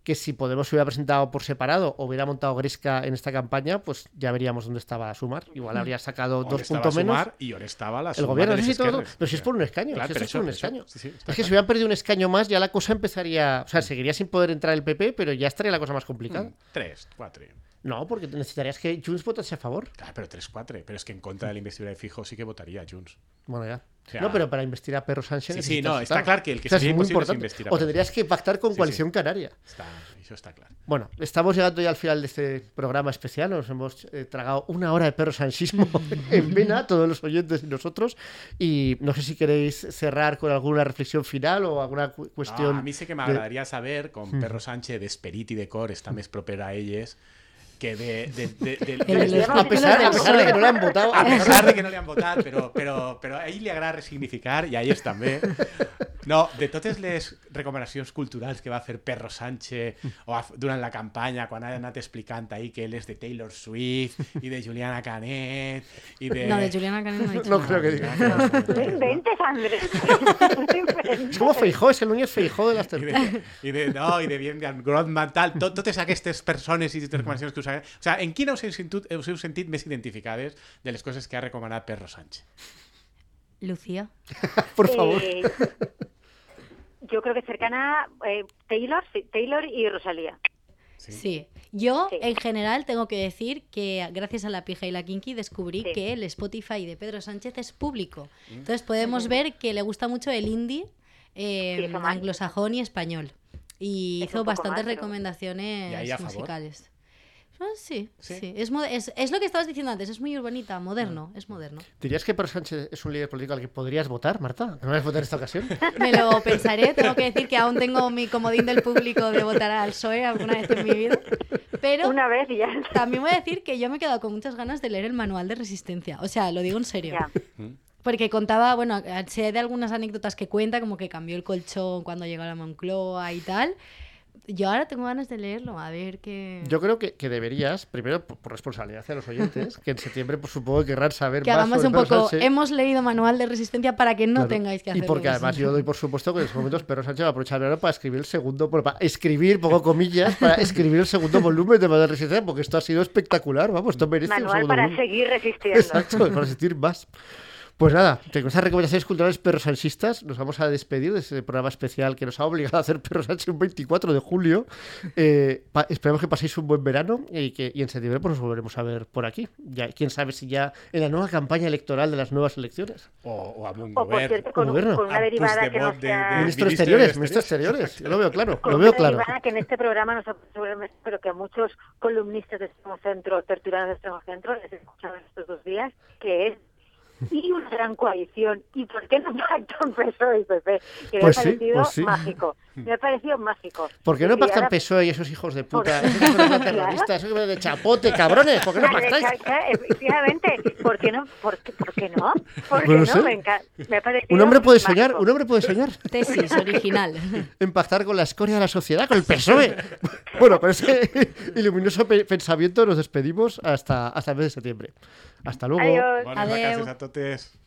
que si Podemos hubiera presentado por separado o hubiera montado Gresca en esta campaña, pues ya veríamos dónde estaba Sumar. Igual habría sacado dos puntos menos. I on estava la El gobierno, les sí, todo. Pero si es por un escaño, si esto es por un escaño. Sí, sí, està es que si hubieran perdido un escaño más, ya la cosa empezaría. O sea, seguiría sin poder entrar el PP, pero ya estaría la cosa más complicada. Mm, Tres, quatre. No, porque necesitarías que Junts votase a favor. Clar, però tres, quatre. Però és que en contra de la investidura de Fijo sí que votaria Junts. Bueno, ya. O sea- no, pero para investir a Perro Sánchez. Sí, sí, no, está claro que el que O sea, sería es muy es importante. investir a O tendrías que pactar con Sí, sí. Coalición Canaria. Està, això està clar. Bueno, estamos llegando ya al final de este programa especial. Nos hemos eh, tragado una hora de perro sanchismo *laughs* en vena, todos los oyentes y nosotros. Y no sé si queréis cerrar con alguna reflexión final o alguna cu- cuestión. No, a mi sí que de- m'agradaria saber com Perro Sánchez d'esperit i de cor està més proper a elles que de... de, de, de, *laughs* de, El de, de- A pesar, a pesar de que no le han votado. a pesar de que no li han votat, però, però, però a ell li agrada resignificar, i a ells també. No, de totes les recomanacions culturals que va fer Perro Sánchez o a, durant la campanya, quan ha anat explicant ahí que ell és de Taylor Swift i de Juliana Canet i de... No, de Juliana Canet no he dicho No creo que diga. No inventes, Andrés. *laughs* Es como Feijó, es el Núñez Feijó de las I tertulias. de, i de, no, i de bien de Grodman, tal, tot, totes aquestes persones i recomanacions que us ha... O sea, en quina us heu, sentit, us heu sentit més identificades de les coses que ha recomanat Perro Sánchez? Lucía. *laughs* Por favor. Eh, yo creo que cercana eh, Taylor, sí, Taylor y Rosalía. Sí. Yo, Sí. en general, tengo que decir que gracias a la pija y la kinky descubrí Sí. que el Spotify de Pedro Sánchez es público. Entonces podemos ver que le gusta mucho el indie eh, Sí, anglosajón y español. Y Es hizo bastantes mal, pero- recomendaciones musicales. Ah, sí, ¿Sí? sí. Es, es, es lo que estabas diciendo antes, es muy urbanita, moderno, es moderno. ¿Dirías que Perro Sánchez es un líder político al que podrías votar, Marta? ¿No vas a votar en esta ocasión? *laughs* Me lo pensaré, tengo que decir que aún tengo mi comodín del público de votar al PSOE alguna vez en mi vida. Pero Una vez y ya. También voy a decir que yo me he quedado con muchas ganas de leer el manual de resistencia. O sea, lo digo en serio. Ya. Porque contaba, bueno, sé de algunas anécdotas que cuenta, como que cambió el colchón cuando llegó a la Moncloa y tal. Yo ahora tengo ganas de leerlo, a ver qué. Yo creo que, que deberías, primero por, por responsabilidad hacia los oyentes, que en septiembre pues, supongo que querrán saber que más hagamos sobre un poco. Sánchez. Hemos leído manual de resistencia para que no Claro. tengáis que hacerlo. Y porque además yo doy por supuesto que en estos momentos Perro Sánchez va a aprovechar el verano para escribir el segundo, bueno, para escribir, pongo comillas, para escribir el segundo volumen de Manual de Resistencia, porque esto ha sido espectacular, vamos, esto merece un Manual segundo para volumen. seguir resistiendo. Exacto, para resistir más. Pues nada, con estas recomendaciones culturales perrosansistas nos vamos a despedir de este programa especial que nos ha obligado a hacer Perro Sánchez un 24 de julio. Eh, esperemos que paséis un buen verano y que y en septiembre pues, nos volveremos a ver por aquí. Ya, quién sabe si ya en la nueva campaña electoral de las nuevas elecciones. O, o amb un O por cierto, con, un- Gobierno. con una derivada que no Puigdemont de- sea... de- Ministro ministro de de Exteriores, Exteriores. ministro de Exteriores. Yo lo veo claro, con lo una veo claro. derivada que en este programa no se pero que a muchos columnistas de extremo centro, tertulianos de extremo centro, les he escuchado estos dos días, que es y una gran coalición. ¿Y por qué no pactan PSOE y PP? Que Pues me sí, ha parecido pues sí. mágico. Me ha parecido mágico. ¿Por qué no Y pactan ahora- PSOE y esos hijos de puta? Por- Esos *laughs* terroristas, esos de chapote, cabrones. ¿Por qué no pactáis? Efectivamente, ¿por qué no? ¿Por qué, por qué no? ¿Por qué No lo no? sé. Me, me ha parecido Un hombre puede soñar, un hombre puede soñar. Tesis original. *laughs* en pactar con la escoria de la sociedad, con el PSOE. bueno, con ese *laughs* iluminoso pe- pensamiento nos despedimos hasta, hasta el mes de septiembre. Hasta luego. Adiós. Vacances a totes.